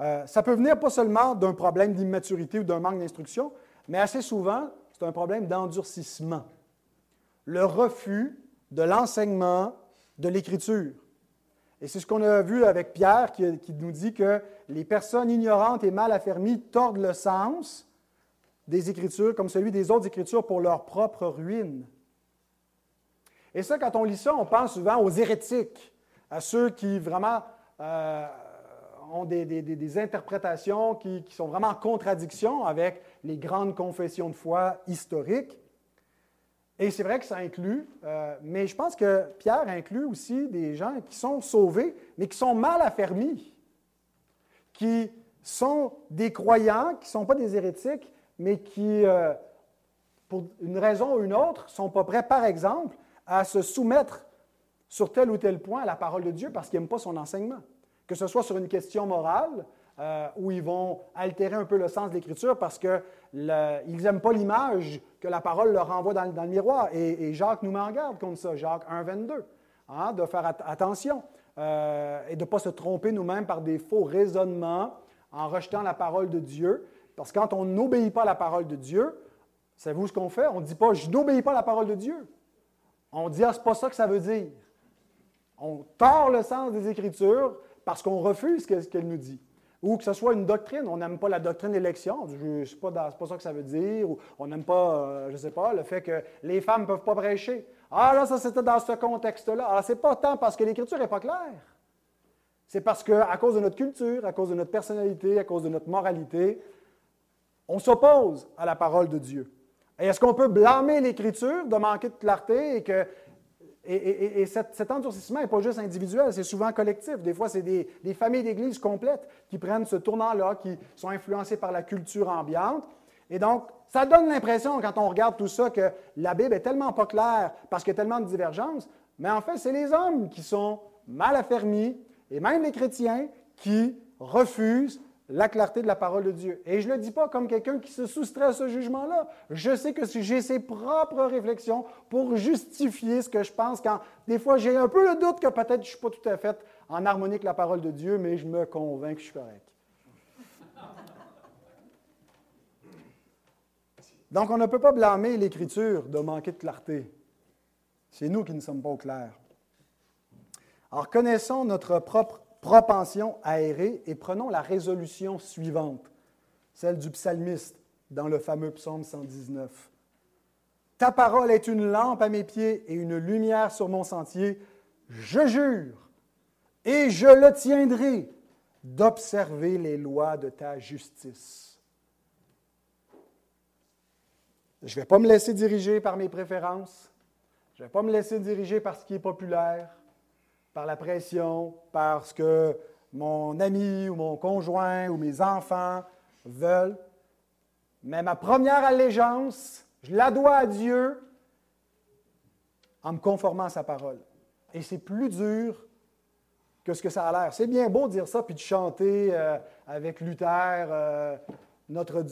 [SPEAKER 1] Euh, ça peut venir pas seulement d'un problème d'immaturité ou d'un manque d'instruction, mais assez souvent, c'est un problème d'endurcissement. Le refus de l'enseignement de l'Écriture. Et c'est ce qu'on a vu avec Pierre qui, qui, nous dit que les personnes ignorantes et mal affermies tordent le sens des Écritures comme celui des autres Écritures pour leur propre ruine. Et ça, quand on lit ça, on pense souvent aux hérétiques, à ceux qui vraiment euh, ont des, interprétations qui, sont vraiment en contradiction avec les grandes confessions de foi historiques. Et c'est vrai que ça inclut, euh, mais je pense que Pierre inclut aussi des gens qui sont sauvés, mais qui sont mal affermis, qui sont des croyants, qui ne sont pas des hérétiques, mais qui, euh, pour une raison ou une autre, ne sont pas prêts, par exemple, à se soumettre sur tel ou tel point à la parole de Dieu parce qu'ils n'aiment pas son enseignement. Que ce soit sur une question morale, euh, où ils vont altérer un peu le sens de l'Écriture parce qu'ils n'aiment pas l'image que la parole leur envoie dans, le miroir. Et, Jacques nous met garde contre ça, Jacques 1, 22, hein, de faire attention euh, et de ne pas se tromper nous-mêmes par des faux raisonnements en rejetant la parole de Dieu parce que quand on n'obéit pas à la parole de Dieu, savez-vous ce qu'on fait? On ne dit pas je n'obéis pas à la parole de Dieu. On dit ah, c'est pas ça que ça veut dire. On tord le sens des Écritures parce qu'on refuse ce qu'elle nous dit. Ou que ce soit une doctrine, on n'aime pas la doctrine d'élection, ce n'est pas, pas, ça que ça veut dire, ou on n'aime pas, euh, je ne sais pas, le fait que les femmes ne peuvent pas prêcher. Ah là, ça c'était dans ce contexte-là. Alors, ce n'est pas tant parce que l'Écriture n'est pas claire. C'est parce qu'à cause de notre culture, à cause de notre personnalité, à cause de notre moralité, on s'oppose à la parole de Dieu. Et est-ce qu'on peut blâmer l'Écriture de manquer de clarté et que et, cet, endurcissement n'est pas juste individuel, c'est souvent collectif. Des fois, c'est des, familles d'églises complètes qui prennent ce tournant-là, qui sont influencées par la culture ambiante. Et donc, ça donne l'impression, quand on regarde tout ça, que la Bible est tellement pas claire parce qu'il y a tellement de divergences, mais en fait, c'est les hommes qui sont mal affermis, et même les chrétiens, qui refusent la clarté de la parole de Dieu. Et je ne le dis pas comme quelqu'un qui se soustrait à ce jugement-là. Je sais que j'ai ses propres réflexions pour justifier ce que je pense quand des fois j'ai un peu le doute que peut-être je ne suis pas tout à fait en harmonie avec la parole de Dieu, mais je me convainc que je suis correct. Donc on ne peut pas blâmer l'Écriture de manquer de clarté. C'est nous qui ne sommes pas au clair. Alors, connaissons notre propre propension à errer et prenons la résolution suivante, celle du psalmiste dans le fameux psaume 119. Ta parole est une lampe à mes pieds et une lumière sur mon sentier. Je jure et je le tiendrai d'observer les lois de ta justice. Je ne vais pas me laisser diriger par mes préférences. Je ne vais pas me laisser diriger par ce qui est populaire par la pression, parce que mon ami ou mon conjoint ou mes enfants veulent. Mais ma première allégeance, je la dois à Dieu en me conformant à sa parole. Et c'est plus dur que ce que ça a l'air. C'est bien beau de dire ça puis de chanter euh, avec Luther euh, notre,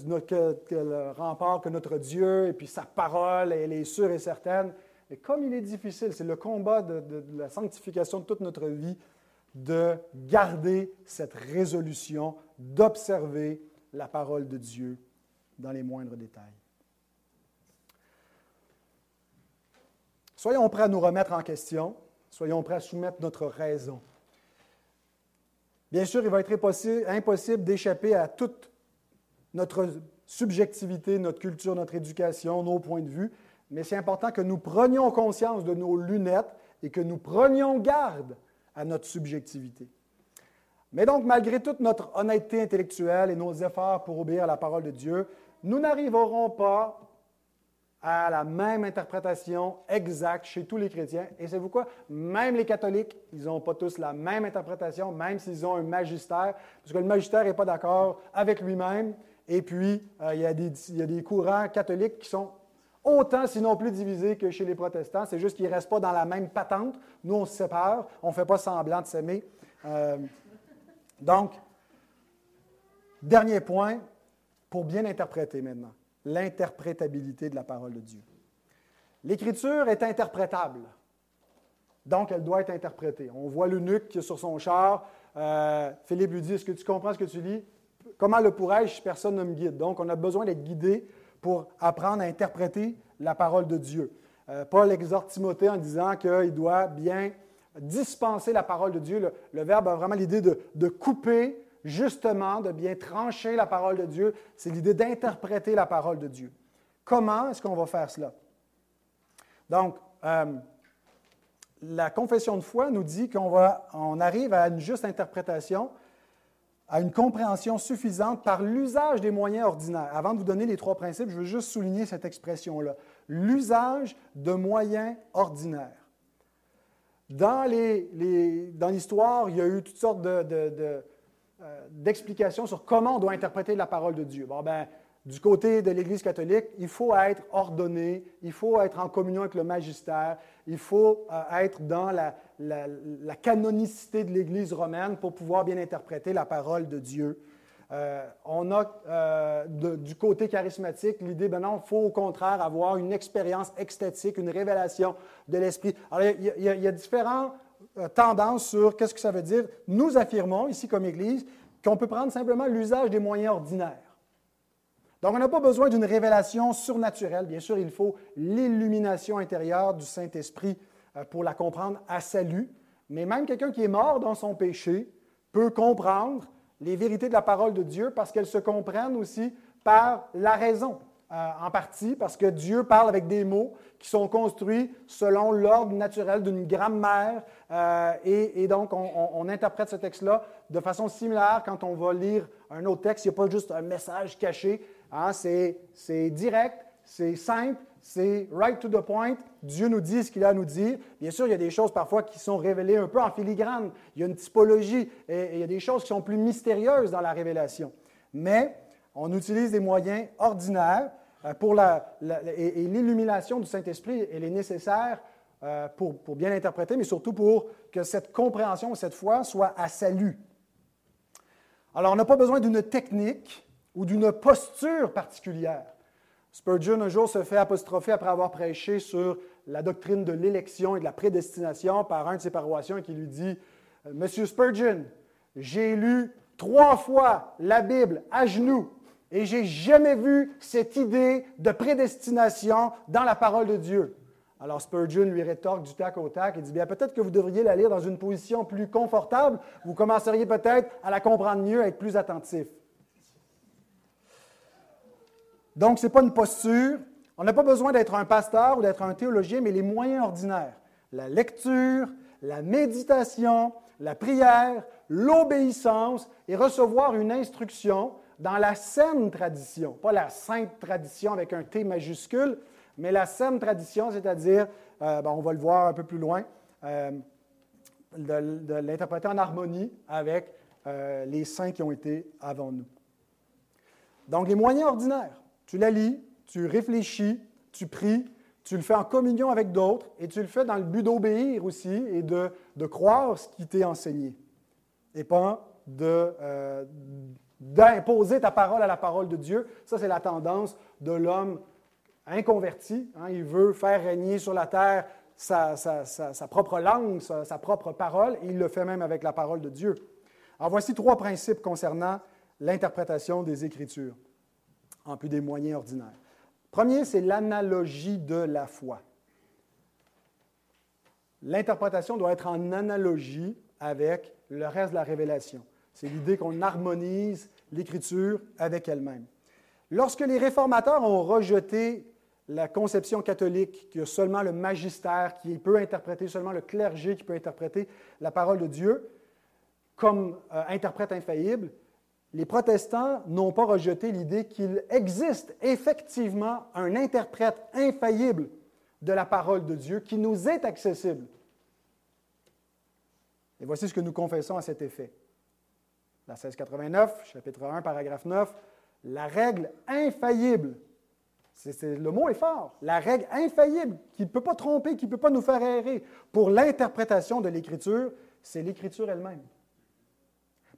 [SPEAKER 1] le rempart que notre Dieu et puis sa parole, elle est sûre et certaine. Mais comme il est difficile, c'est le combat de, la sanctification de toute notre vie, de garder cette résolution, d'observer la parole de Dieu dans les moindres détails. Soyons prêts à nous remettre en question, soyons prêts à soumettre notre raison. Bien sûr, il va être impossible d'échapper à toute notre subjectivité, notre culture, notre éducation, nos points de vue, mais c'est important que nous prenions conscience de nos lunettes et que nous prenions garde à notre subjectivité. Mais donc, malgré toute notre honnêteté intellectuelle et nos efforts pour obéir à la parole de Dieu, nous n'arriverons pas à la même interprétation exacte chez tous les chrétiens. Et c'est pourquoi même les catholiques, ils n'ont pas tous la même interprétation, même s'ils ont un magistère, parce que le magistère n'est pas d'accord avec lui-même. Et puis, euh, il, y a des, il y a des courants catholiques qui sont autant, sinon plus divisés que chez les protestants. C'est juste qu'ils ne restent pas dans la même patente. Nous, on se sépare, on ne fait pas semblant de s'aimer. Euh, donc, dernier point, pour bien interpréter maintenant, l'interprétabilité de la parole de Dieu. L'Écriture est interprétable. Donc, elle doit être interprétée. On voit l'eunuque qui est sur son char. Euh, Philippe lui dit Est-ce que tu comprends ce que tu lis? Comment le pourrais-je? Personne ne me guide Donc, on a besoin d'être guidé pour apprendre à interpréter la parole de Dieu. Euh, Paul exhorte Timothée en disant qu'il doit bien dispenser la parole de Dieu. Le, verbe a vraiment l'idée de, couper, justement, de bien trancher la parole de Dieu. C'est l'idée d'interpréter la parole de Dieu. Comment est-ce qu'on va faire cela? Donc, euh, la confession de foi nous dit qu'on on arrive à une juste interprétation à une compréhension suffisante par l'usage des moyens ordinaires. Avant de vous donner les trois principes, je veux juste souligner cette expression-là. L'usage de moyens ordinaires. Dans, l'histoire, il y a eu toutes sortes euh, d'explications sur comment on doit interpréter la parole de Dieu. Bon, ben, du côté de l'Église catholique, il faut être ordonné, il faut être en communion avec le magistère, il faut euh, être dans la, canonicité de l'Église romaine pour pouvoir bien interpréter la parole de Dieu. Euh, on a euh, du côté charismatique l'idée, ben non, il faut au contraire avoir une expérience extatique, une révélation de l'Esprit. Alors, il y, a différentes tendances sur qu'est-ce que ça veut dire. Nous affirmons, ici comme Église, qu'on peut prendre simplement l'usage des moyens ordinaires. Donc, on n'a pas besoin d'une révélation surnaturelle. Bien sûr, il faut l'illumination intérieure du Saint-Esprit euh, pour la comprendre à salut. Mais même quelqu'un qui est mort dans son péché peut comprendre les vérités de la parole de Dieu parce qu'elles se comprennent aussi par la raison, euh, en partie parce que Dieu parle avec des mots qui sont construits selon l'ordre naturel d'une grammaire. Euh, et, donc, on, on interprète ce texte-là de façon similaire quand on va lire un autre texte. Il n'y a pas juste un message caché, Hein, c'est direct, c'est simple, c'est right to the point. Dieu nous dit ce qu'il a à nous dire. Bien sûr, il y a des choses parfois qui sont révélées un peu en filigrane. Il y a une typologie et, il y a des choses qui sont plus mystérieuses dans la révélation. Mais on utilise des moyens ordinaires euh, pour la, et, l'illumination du Saint-Esprit, elle est nécessaire euh, pour, bien interpréter, mais surtout pour que cette compréhension, cette foi soit à salut. Alors, on n'a pas besoin d'une technique ou d'une posture particulière. Spurgeon, un jour, se fait apostropher après avoir prêché sur la doctrine de l'élection et de la prédestination par un de ses paroissiens qui lui dit Monsieur Spurgeon, j'ai lu trois fois la Bible à genoux et j'ai jamais vu cette idée de prédestination dans la parole de Dieu. Alors Spurgeon lui rétorque du tac au tac et dit bien peut-être que vous devriez la lire dans une position plus confortable, vous commenceriez peut-être à la comprendre mieux, à être plus attentif. Donc ce n'est pas une posture, on n'a pas besoin d'être un pasteur ou d'être un théologien, mais les moyens ordinaires, la lecture, la méditation, la prière, l'obéissance et recevoir une instruction dans la saine tradition, pas la sainte tradition avec un T majuscule, mais la saine tradition, c'est-à-dire, euh, on va le voir un peu plus loin, euh, de, l'interpréter en harmonie avec euh, les saints qui ont été avant nous. Donc, les moyens ordinaires, tu la lis, tu réfléchis, tu pries, tu le fais en communion avec d'autres et tu le fais dans le but d'obéir aussi et de, croire ce qui t'est enseigné et pas de, d'imposer ta parole à la parole de Dieu. Ça, c'est la tendance de l'homme inconverti. Hein. il veut faire régner sur la terre sa, propre langue, sa, propre parole, et il le fait même avec la parole de Dieu. Alors voici trois principes concernant l'interprétation des Écritures, en plus des moyens ordinaires. Premier, c'est l'analogie de la foi. L'interprétation doit être en analogie avec le reste de la révélation. C'est l'idée qu'on harmonise l'Écriture avec elle-même. Lorsque les réformateurs ont rejeté la conception catholique qu'il y a seulement le magistère qui peut interpréter, seulement le clergé qui peut interpréter la parole de Dieu comme euh, interprète infaillible, les protestants n'ont pas rejeté l'idée qu'il existe effectivement un interprète infaillible de la parole de Dieu qui nous est accessible. Et voici ce que nous confessons à cet effet. La 1689, chapitre 1, paragraphe 9, la règle infaillible le mot est fort. La règle infaillible qui ne peut pas tromper, qui ne peut pas nous faire errer pour l'interprétation de l'Écriture, c'est l'Écriture elle-même.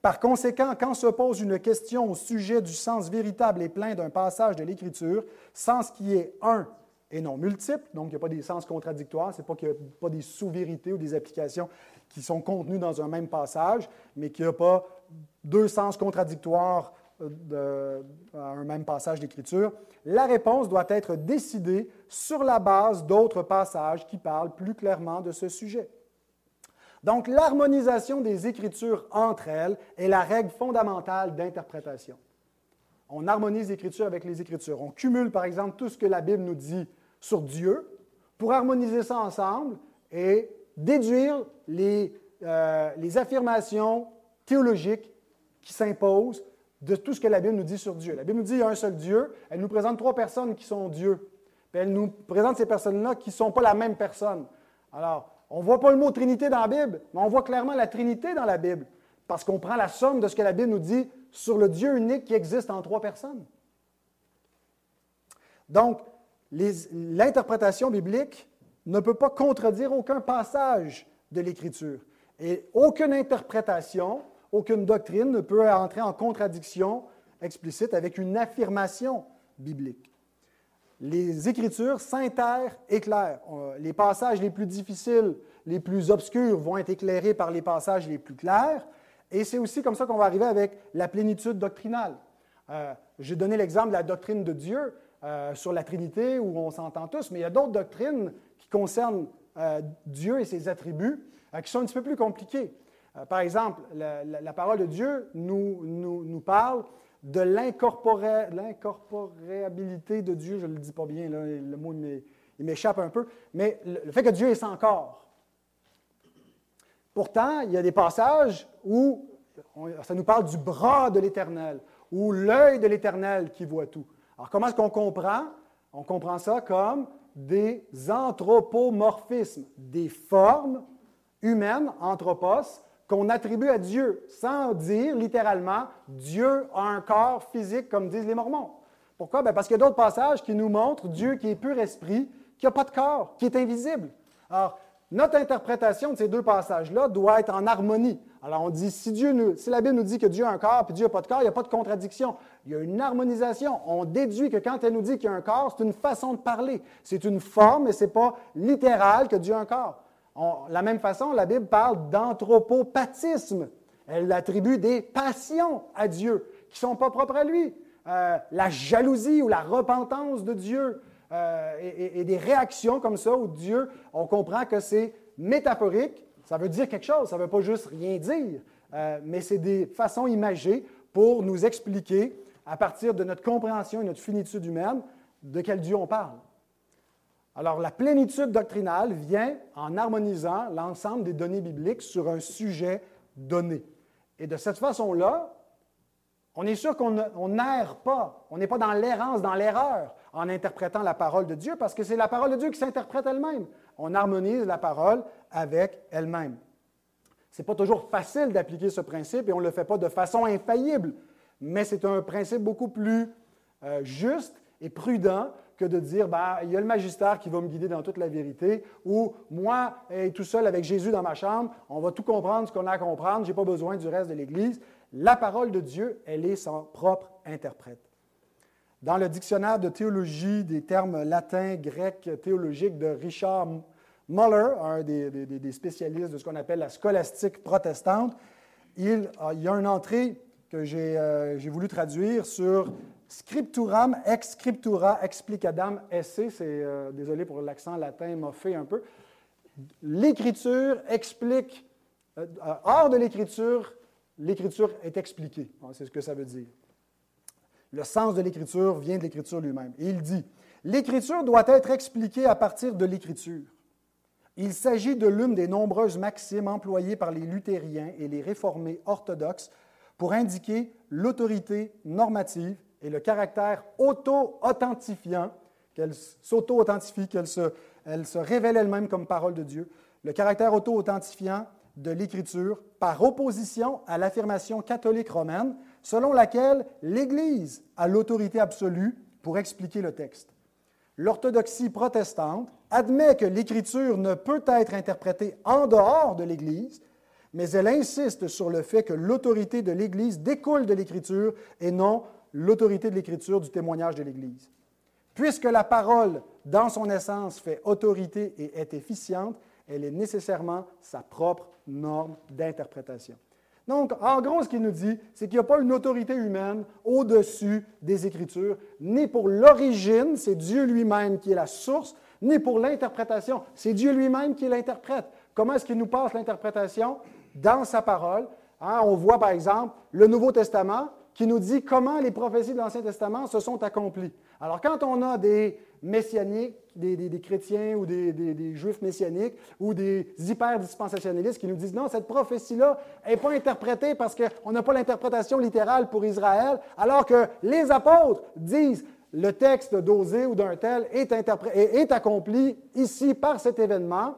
[SPEAKER 1] Par conséquent, quand se pose une question au sujet du sens véritable et plein d'un passage de l'Écriture, sens qui est un et non multiple, donc il n'y a pas des sens contradictoires, ce n'est pas qu'il n'y a pas des sous-vérités ou des applications qui sont contenues dans un même passage, mais qu'il n'y a pas deux sens contradictoires de, un même passage d'écriture, la réponse doit être décidée sur la base d'autres passages qui parlent plus clairement de ce sujet. Donc, l'harmonisation des Écritures entre elles est la règle fondamentale d'interprétation. On harmonise l'Écriture avec les Écritures. On cumule, par exemple, tout ce que la Bible nous dit sur Dieu pour harmoniser ça ensemble et déduire les, euh, affirmations théologiques qui s'imposent de tout ce que la Bible nous dit sur Dieu. La Bible nous dit qu'il y a un seul Dieu. Elle nous présente trois personnes qui sont Dieu. Elle nous présente ces personnes-là qui ne sont pas la même personne. Alors, on ne voit pas le mot Trinité dans la Bible, mais on voit clairement la Trinité dans la Bible, parce qu'on prend la somme de ce que la Bible nous dit sur le Dieu unique qui existe en trois personnes. Donc, l'interprétation biblique ne peut pas contredire aucun passage de l'Écriture. Et aucune interprétation aucune doctrine ne peut entrer en contradiction explicite avec une affirmation biblique. Les Écritures éclairent. Les passages les plus difficiles, les plus obscurs vont être éclairés par les passages les plus clairs. Et c'est aussi comme ça qu'on va arriver avec la plénitude doctrinale. Euh, j'ai donné l'exemple de la doctrine de Dieu euh, sur la Trinité où on s'entend tous, mais il y a d'autres doctrines qui concernent euh, Dieu et ses attributs qui sont un petit peu plus compliquées. Par exemple, la, parole de Dieu nous, nous, parle de l'incorporéabilité de Dieu. Je ne le dis pas bien, le mot m'échappe un peu, mais le, fait que Dieu est sans corps. Pourtant, il y a des passages où ça nous parle du bras de l'Éternel ou l'œil de l'Éternel qui voit tout. Alors, comment est-ce qu'on comprend? On comprend ça comme des anthropomorphismes, des formes humaines, anthropos, qu'on attribue à Dieu, sans dire littéralement Dieu a un corps physique, comme disent les Mormons. Pourquoi? Ben, parce qu'il y a d'autres passages qui nous montrent Dieu qui est pur esprit, qui n'a pas de corps, qui est invisible. Alors, notre interprétation de ces deux passages-là doit être en harmonie. Alors, on dit, si, Dieu nous, si la Bible nous dit que Dieu a un corps et Dieu n'a pas de corps, il n'y a pas de contradiction. Il y a une harmonisation. On déduit que quand elle nous dit qu'il y a un corps, c'est une façon de parler. C'est une forme, mais ce n'est pas littéral que Dieu a un corps de la même façon, la Bible parle d'anthropopathisme. Elle attribue des passions à Dieu qui ne sont pas propres à lui. Euh, la jalousie ou la repentance de Dieu, euh, et, des réactions comme ça où Dieu, on comprend que c'est métaphorique. Ça veut dire quelque chose, ça ne veut pas juste rien dire, euh, mais c'est des façons imagées pour nous expliquer, à partir de notre compréhension et notre finitude humaine, de quel Dieu on parle. Alors, la plénitude doctrinale vient en harmonisant l'ensemble des données bibliques sur un sujet donné. Et de cette façon-là, on est sûr qu'on n'erre pas, on n'est pas dans l'errance, dans l'erreur en interprétant la parole de Dieu, parce que c'est la parole de Dieu qui s'interprète elle-même. On harmonise la parole avec elle-même. Ce n'est pas toujours facile d'appliquer ce principe et on ne le fait pas de façon infaillible, mais c'est un principe beaucoup plus euh, juste et prudent que de dire, ben, il y a le magistère qui va me guider dans toute la vérité, ou moi, tout seul avec Jésus dans ma chambre, on va tout comprendre ce qu'on a à comprendre, je n'ai pas besoin du reste de l'Église. La parole de Dieu, elle est son propre interprète. Dans le dictionnaire de théologie des termes latins, grecs, théologiques de Richard Muller, un des, spécialistes de ce qu'on appelle la scolastique protestante, il, y a une entrée que j'ai euh, voulu traduire sur Scripturam ex scriptura explicadam esse, c'est, euh, désolé pour l'accent latin, fait un peu. L'écriture explique, euh, hors de l'écriture, l'écriture est expliquée. C'est ce que ça veut dire. Le sens de l'écriture vient de l'écriture lui-même. Et il dit, l'écriture doit être expliquée à partir de l'écriture. Il s'agit de l'une des nombreuses maximes employées par les luthériens et les réformés orthodoxes pour indiquer l'autorité normative et le caractère auto-authentifiant, qu'elle s'auto-authentifie, qu'elle se, révèle elle-même comme parole de Dieu, le caractère auto-authentifiant de l'Écriture par opposition à l'affirmation catholique romaine selon laquelle l'Église a l'autorité absolue pour expliquer le texte. L'orthodoxie protestante admet que l'Écriture ne peut être interprétée en dehors de l'Église, mais elle insiste sur le fait que l'autorité de l'Église découle de l'Écriture et non l'autorité de l'Écriture du témoignage de l'Église. Puisque la parole, dans son essence, fait autorité et est efficiente, elle est nécessairement sa propre norme d'interprétation. Donc, en gros, ce qu'il nous dit, c'est qu'il n'y a pas une autorité humaine au-dessus des Écritures, ni pour l'origine, c'est Dieu lui-même qui est la source, ni pour l'interprétation, c'est Dieu lui-même qui l'interprète. Comment est-ce qu'il nous passe l'interprétation? Dans sa parole. Hein, on voit, par exemple, le Nouveau Testament, qui nous dit comment les prophéties de l'Ancien Testament se sont accomplies. Alors, quand on a des messianiques, des, chrétiens ou des, juifs messianiques ou des hyper-dispensationalistes qui nous disent non, cette prophétie-là n'est pas interprétée parce qu'on n'a pas l'interprétation littérale pour Israël, alors que les apôtres disent le texte d'Osée ou d'un tel est, est, accompli ici par cet événement,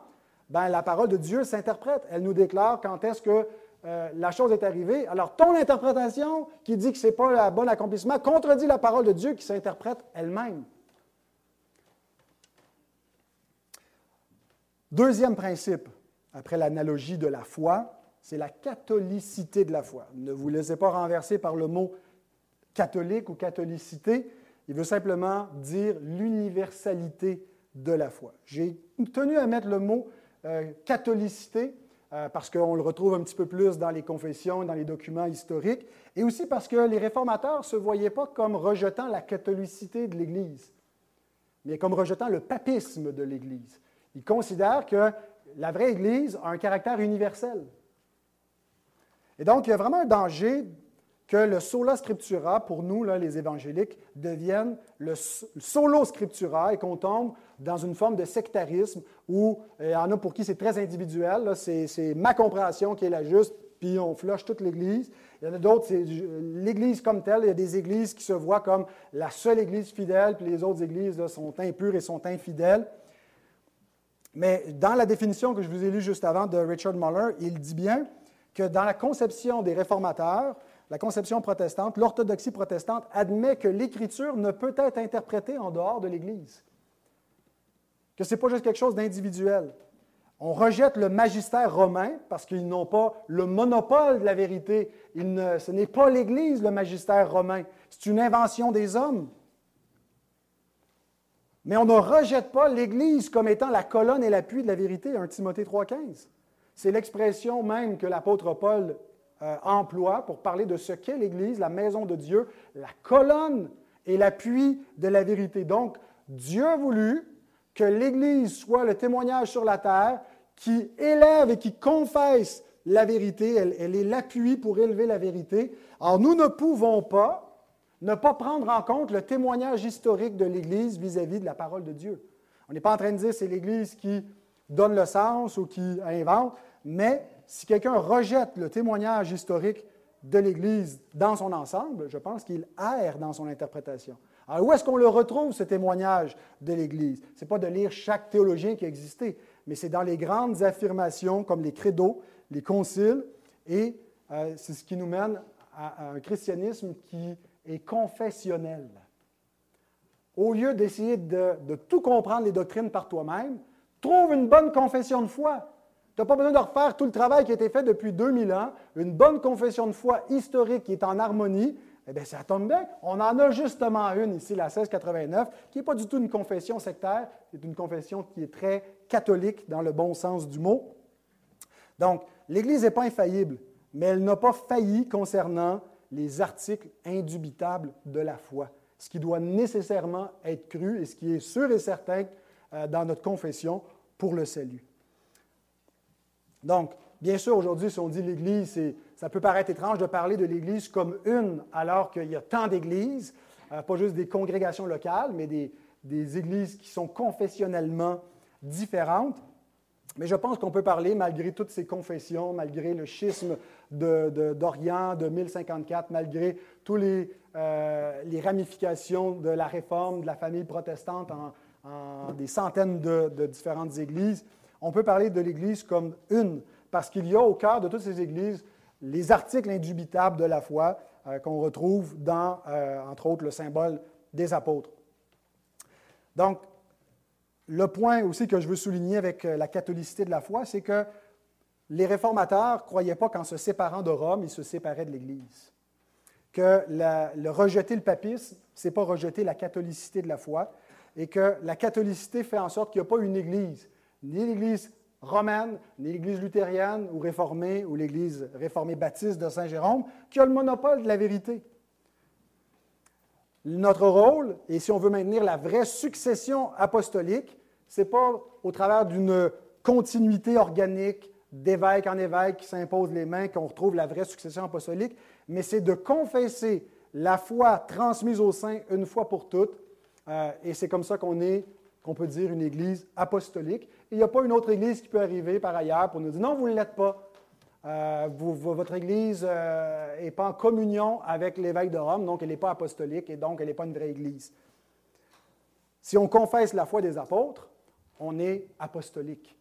[SPEAKER 1] ben, la parole de Dieu s'interprète. Elle nous déclare quand est-ce que euh, la chose est arrivée. Alors, ton interprétation qui dit que ce n'est pas le bon accomplissement contredit la parole de Dieu qui s'interprète elle-même. Deuxième principe, après l'analogie de la foi, c'est la catholicité de la foi. Ne vous laissez pas renverser par le mot catholique ou catholicité. Il veut simplement dire l'universalité de la foi. J'ai tenu à mettre le mot euh, catholicité euh, parce qu'on le retrouve un petit peu plus dans les confessions, dans les documents historiques, et aussi parce que les réformateurs ne se voyaient pas comme rejetant la catholicité de l'Église, mais comme rejetant le papisme de l'Église. Ils considèrent que la vraie Église a un caractère universel. Et donc, il y a vraiment un danger que le sola scriptura, pour nous, les évangéliques, devienne le solo scriptura et qu'on tombe dans une forme de sectarisme où euh, il y en a pour qui c'est très individuel, c'est ma compréhension qui est la juste, puis on flush toute l'Église. Il y en a d'autres, c'est l'Église comme telle. Il y a des églises qui se voient comme la seule Église fidèle, puis les autres églises sont impures et sont infidèles. Mais dans la définition que je vous ai lue juste avant de Richard Muller, il dit bien que dans la conception des réformateurs, la conception protestante, l'orthodoxie protestante admet que l'Écriture ne peut être interprétée en dehors de l'Église, que ce n'est pas juste quelque chose d'individuel. On rejette le magistère romain parce qu'ils n'ont pas le monopole de la vérité. ce n'est pas l'Église, le magistère romain. C'est une invention des hommes. Mais on ne rejette pas l'Église comme étant la colonne et l'appui de la vérité, 1 Timothée 3,15. C'est l'expression même que l'apôtre Paul euh, pour parler de ce qu'est l'Église, la maison de Dieu, la colonne et l'appui de la vérité. Donc, Dieu a voulu que l'Église soit le témoignage sur la terre qui élève et qui confesse la vérité. Elle, elle est l'appui pour élever la vérité. Alors nous ne pouvons pas ne pas prendre en compte le témoignage historique de l'Église vis-à-vis de la parole de Dieu. On n'est pas en train de dire c'est l'Église qui donne le sens ou qui invente, mais si quelqu'un rejette le témoignage historique de l'Église dans son ensemble, je pense qu'il erre dans son interprétation. Alors, où est-ce qu'on le retrouve, ce témoignage de l'Église? Ce n'est pas de lire chaque théologien qui a existé, mais c'est dans les grandes affirmations comme les credos, les conciles, et euh, c'est ce qui nous mène à un christianisme qui et confessionnel. Au lieu d'essayer de, tout comprendre les doctrines par toi-même, trouve une bonne confession de foi. Tu n'as pas besoin de refaire tout le travail qui a été fait depuis 2000 ans. Une bonne confession de foi historique qui est en harmonie, eh bien, ça tombe bien. On en a justement une ici, la 1689, qui n'est pas du tout une confession sectaire, c'est une confession qui est très catholique dans le bon sens du mot. Donc, l'Église n'est pas infaillible, mais elle n'a pas failli concernant les articles indubitables de la foi, ce qui doit nécessairement être cru et ce qui est sûr et certain euh, dans notre confession pour le salut. Donc, bien sûr, aujourd'hui, si on dit l'Église, ça peut paraître étrange de parler de l'Église comme une alors qu'il y a tant d'églises, euh, pas juste des congrégations locales, mais des, églises qui sont confessionnellement différentes. Mais je pense qu'on peut parler, malgré toutes ces confessions, malgré le schisme d'Orient de, 1054, malgré toutes euh, les, ramifications de la réforme de la famille protestante en, des centaines de, différentes églises, on peut parler de l'Église comme une, parce qu'il y a au cœur de toutes ces églises les articles indubitables de la foi euh, qu'on retrouve dans, euh, entre autres, le symbole des apôtres. Donc, le point aussi que je veux souligner avec euh, la catholicité de la foi, c'est que les réformateurs ne croyaient pas qu'en se séparant de Rome, ils se séparaient de l'Église. Que le rejeter le papisme, ce n'est pas rejeter la catholicité de la foi, et que la catholicité fait en sorte qu'il n'y a pas une Église, ni l'Église romaine, ni l'Église luthérienne ou réformée, ou l'Église réformée baptiste de Saint-Jérôme, qui a le monopole de la vérité. Notre rôle, et si on veut maintenir la vraie succession apostolique, ce n'est pas au travers d'une continuité organique d'évêque en évêque qui s'impose les mains qu'on retrouve la vraie succession apostolique, mais c'est de confesser la foi transmise au sein une fois pour toutes. Euh, et c'est comme ça qu'on est, qu'on peut dire, une Église apostolique. Il n'y a pas une autre Église qui peut arriver par ailleurs pour nous dire non, vous ne l'êtes pas. Euh, votre Église n'est euh, pas en communion avec l'évêque de Rome, donc elle n'est pas apostolique et donc elle n'est pas une vraie Église. Si on confesse la foi des apôtres, on est apostolique.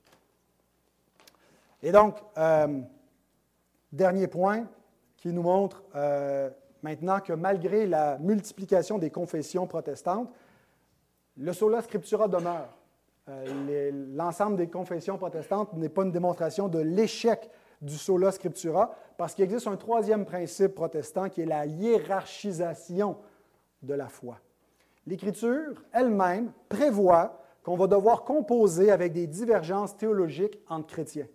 [SPEAKER 1] Et donc, euh, dernier point qui nous montre maintenant que malgré la multiplication des confessions protestantes, le sola scriptura demeure. Euh, l'ensemble des confessions protestantes n'est pas une démonstration de l'échec du sola scriptura, parce qu'il existe un troisième principe protestant qui est la hiérarchisation de la foi. L'Écriture elle-même prévoit qu'on va devoir composer avec des divergences théologiques entre chrétiens.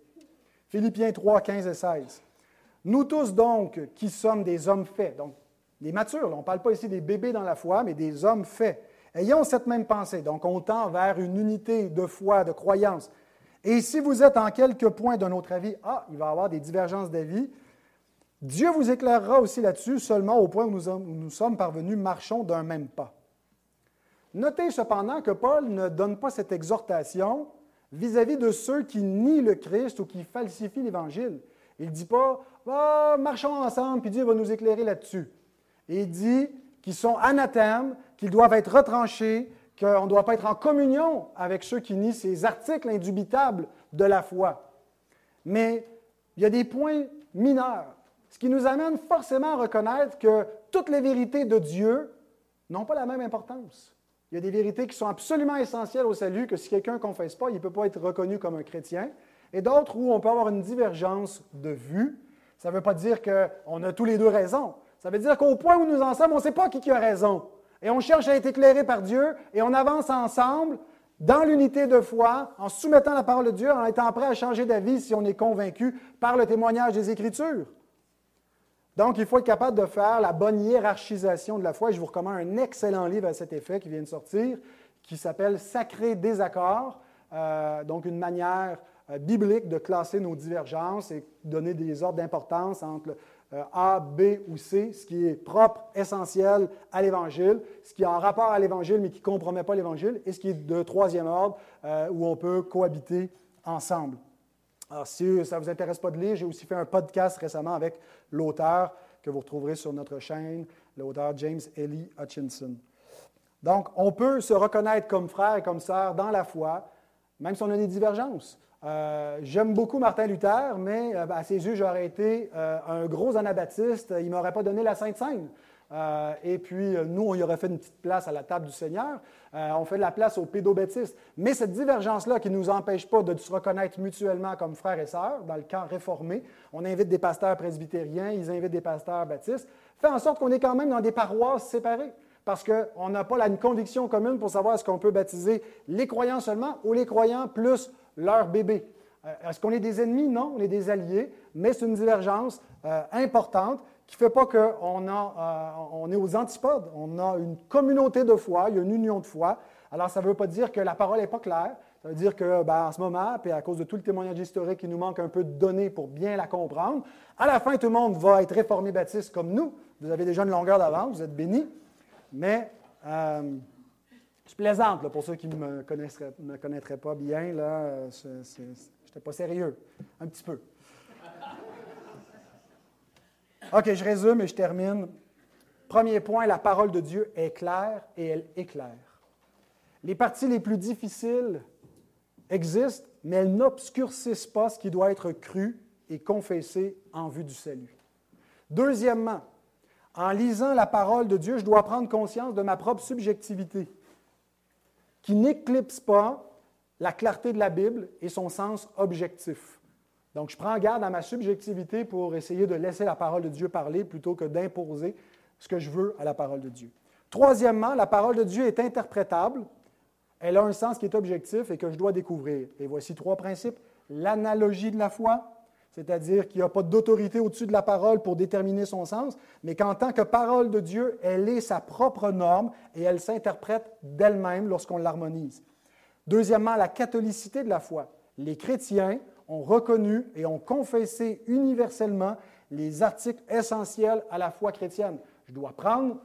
[SPEAKER 1] Philippiens 3, 15 et 16. Nous tous donc, qui sommes des hommes faits, donc des matures, on ne parle pas ici des bébés dans la foi, mais des hommes faits, ayons cette même pensée. Donc on tend vers une unité de foi, de croyance. Et si vous êtes en quelques points d'un autre avis, ah, il va y avoir des divergences d'avis, Dieu vous éclairera aussi là-dessus, seulement au point où nous, sommes parvenus, marchons d'un même pas. Notez cependant que Paul ne donne pas cette exhortation vis-à-vis de ceux qui nient le Christ ou qui falsifient l'Évangile. Il ne dit pas ah, marchons ensemble, puis Dieu va nous éclairer là-dessus. Il dit qu'ils sont anathèmes, qu'ils doivent être retranchés, qu'on ne doit pas être en communion avec ceux qui nient ces articles indubitables de la foi. Mais il y a des points mineurs, ce qui nous amène forcément à reconnaître que toutes les vérités de Dieu n'ont pas la même importance. Il y a des vérités qui sont absolument essentielles au salut, que si quelqu'un ne confesse pas, il ne peut pas être reconnu comme un chrétien. Et d'autres où on peut avoir une divergence de vue. Ça ne veut pas dire qu'on a tous les deux raison. Ça veut dire qu'au point où nous en sommes, on ne sait pas qui, a raison. Et on cherche à être éclairé par Dieu et on avance ensemble dans l'unité de foi, en soumettant la parole de Dieu, en étant prêt à changer d'avis si on est convaincu par le témoignage des Écritures. Donc, il faut être capable de faire la bonne hiérarchisation de la foi. je vous recommande un excellent livre à cet effet qui vient de sortir, qui s'appelle Sacré désaccord, euh, donc une manière euh, biblique de classer nos divergences et donner des ordres d'importance entre A, B ou C, ce qui est propre, essentiel à l'Évangile, ce qui est en rapport à l'Évangile mais qui ne compromet pas l'Évangile, et ce qui est de troisième ordre, où on peut cohabiter ensemble. Alors, si ça ne vous intéresse pas de lire, j'ai aussi fait un podcast récemment avec l'auteur que vous retrouverez sur notre chaîne, l'auteur James Ellie Hutchinson. Donc, on peut se reconnaître comme frère et comme sœur dans la foi, même si on a des divergences. Euh, j'aime beaucoup Martin Luther, mais euh, à ses yeux, j'aurais été euh, un gros anabaptiste. Il ne m'aurait pas donné la Sainte Seine. et puis, nous, on y aurait fait une petite place à la table du Seigneur. on fait de la place aux pédobaptistes. Mais cette divergence-là qui ne nous empêche pas de se reconnaître mutuellement comme frères et sœurs dans le camp réformé, on invite des pasteurs presbytériens, ils invitent des pasteurs baptistes, fait en sorte qu'on est quand même dans des paroisses séparées parce qu'on n'a pas une conviction commune pour savoir est-ce qu'on peut baptiser les croyants seulement ou les croyants plus leur bébé. Euh, est-ce qu'on est des ennemis? Non, on est des alliés, mais c'est une divergence euh, importante qui ne fait pas qu'on euh, est aux antipodes. On a une communauté de foi, il y a une union de foi. Alors, ça ne veut pas dire que la parole n'est pas claire. Ça veut dire que, ben, en ce moment, puis à cause de tout le témoignage historique, il nous manque un peu de données pour bien la comprendre. À la fin, tout le monde va être réformé baptiste comme nous. Vous avez déjà une longueur d'avance, vous êtes bénis. Mais je plaisante pour ceux qui ne me connaîtraient pas bien. Là, je n'étais pas sérieux. Un petit peu. OK, je résume et je termine. Premier point, la parole de Dieu est claire et elle éclaire. Les parties les plus difficiles existent, mais elles n'obscurcissent pas ce qui doit être cru et confessé en vue du salut. Deuxièmement, en lisant la parole de Dieu, je dois prendre conscience de ma propre subjectivité, qui n'éclipse pas la clarté de la Bible et son sens objectif. Donc, je prends garde à ma subjectivité pour essayer de laisser la parole de Dieu parler plutôt que d'imposer ce que je veux à la parole de Dieu. Troisièmement, la parole de Dieu est interprétable. Elle a un sens qui est objectif et que je dois découvrir. Et voici trois principes. L'analogie de la foi, c'est-à-dire qu'il n'y a pas d'autorité au-dessus de la parole pour déterminer son sens, mais qu'en tant que parole de Dieu, elle est sa propre norme et elle s'interprète d'elle-même lorsqu'on l'harmonise. Deuxièmement, la catholicité de la foi. Les chrétiens ont reconnu et ont confessé universellement les articles essentiels à la foi chrétienne. Je dois prendre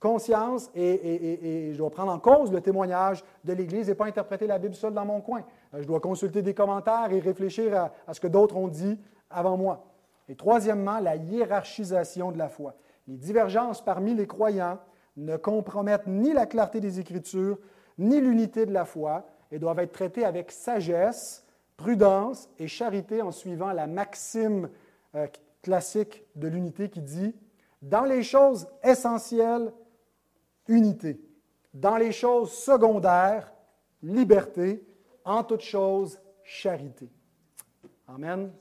[SPEAKER 1] conscience et, je dois prendre en cause le témoignage de l'Église et pas interpréter la Bible seule dans mon coin. Je dois consulter des commentaires et réfléchir à ce que d'autres ont dit avant moi. Et troisièmement, la hiérarchisation de la foi. Les divergences parmi les croyants ne compromettent ni la clarté des Écritures, ni l'unité de la foi, et doivent être traitées avec sagesse, prudence et charité en suivant la maxime euh, classique de l'unité qui dit Dans les choses essentielles, unité. Dans les choses secondaires, liberté. En toutes choses, charité. Amen.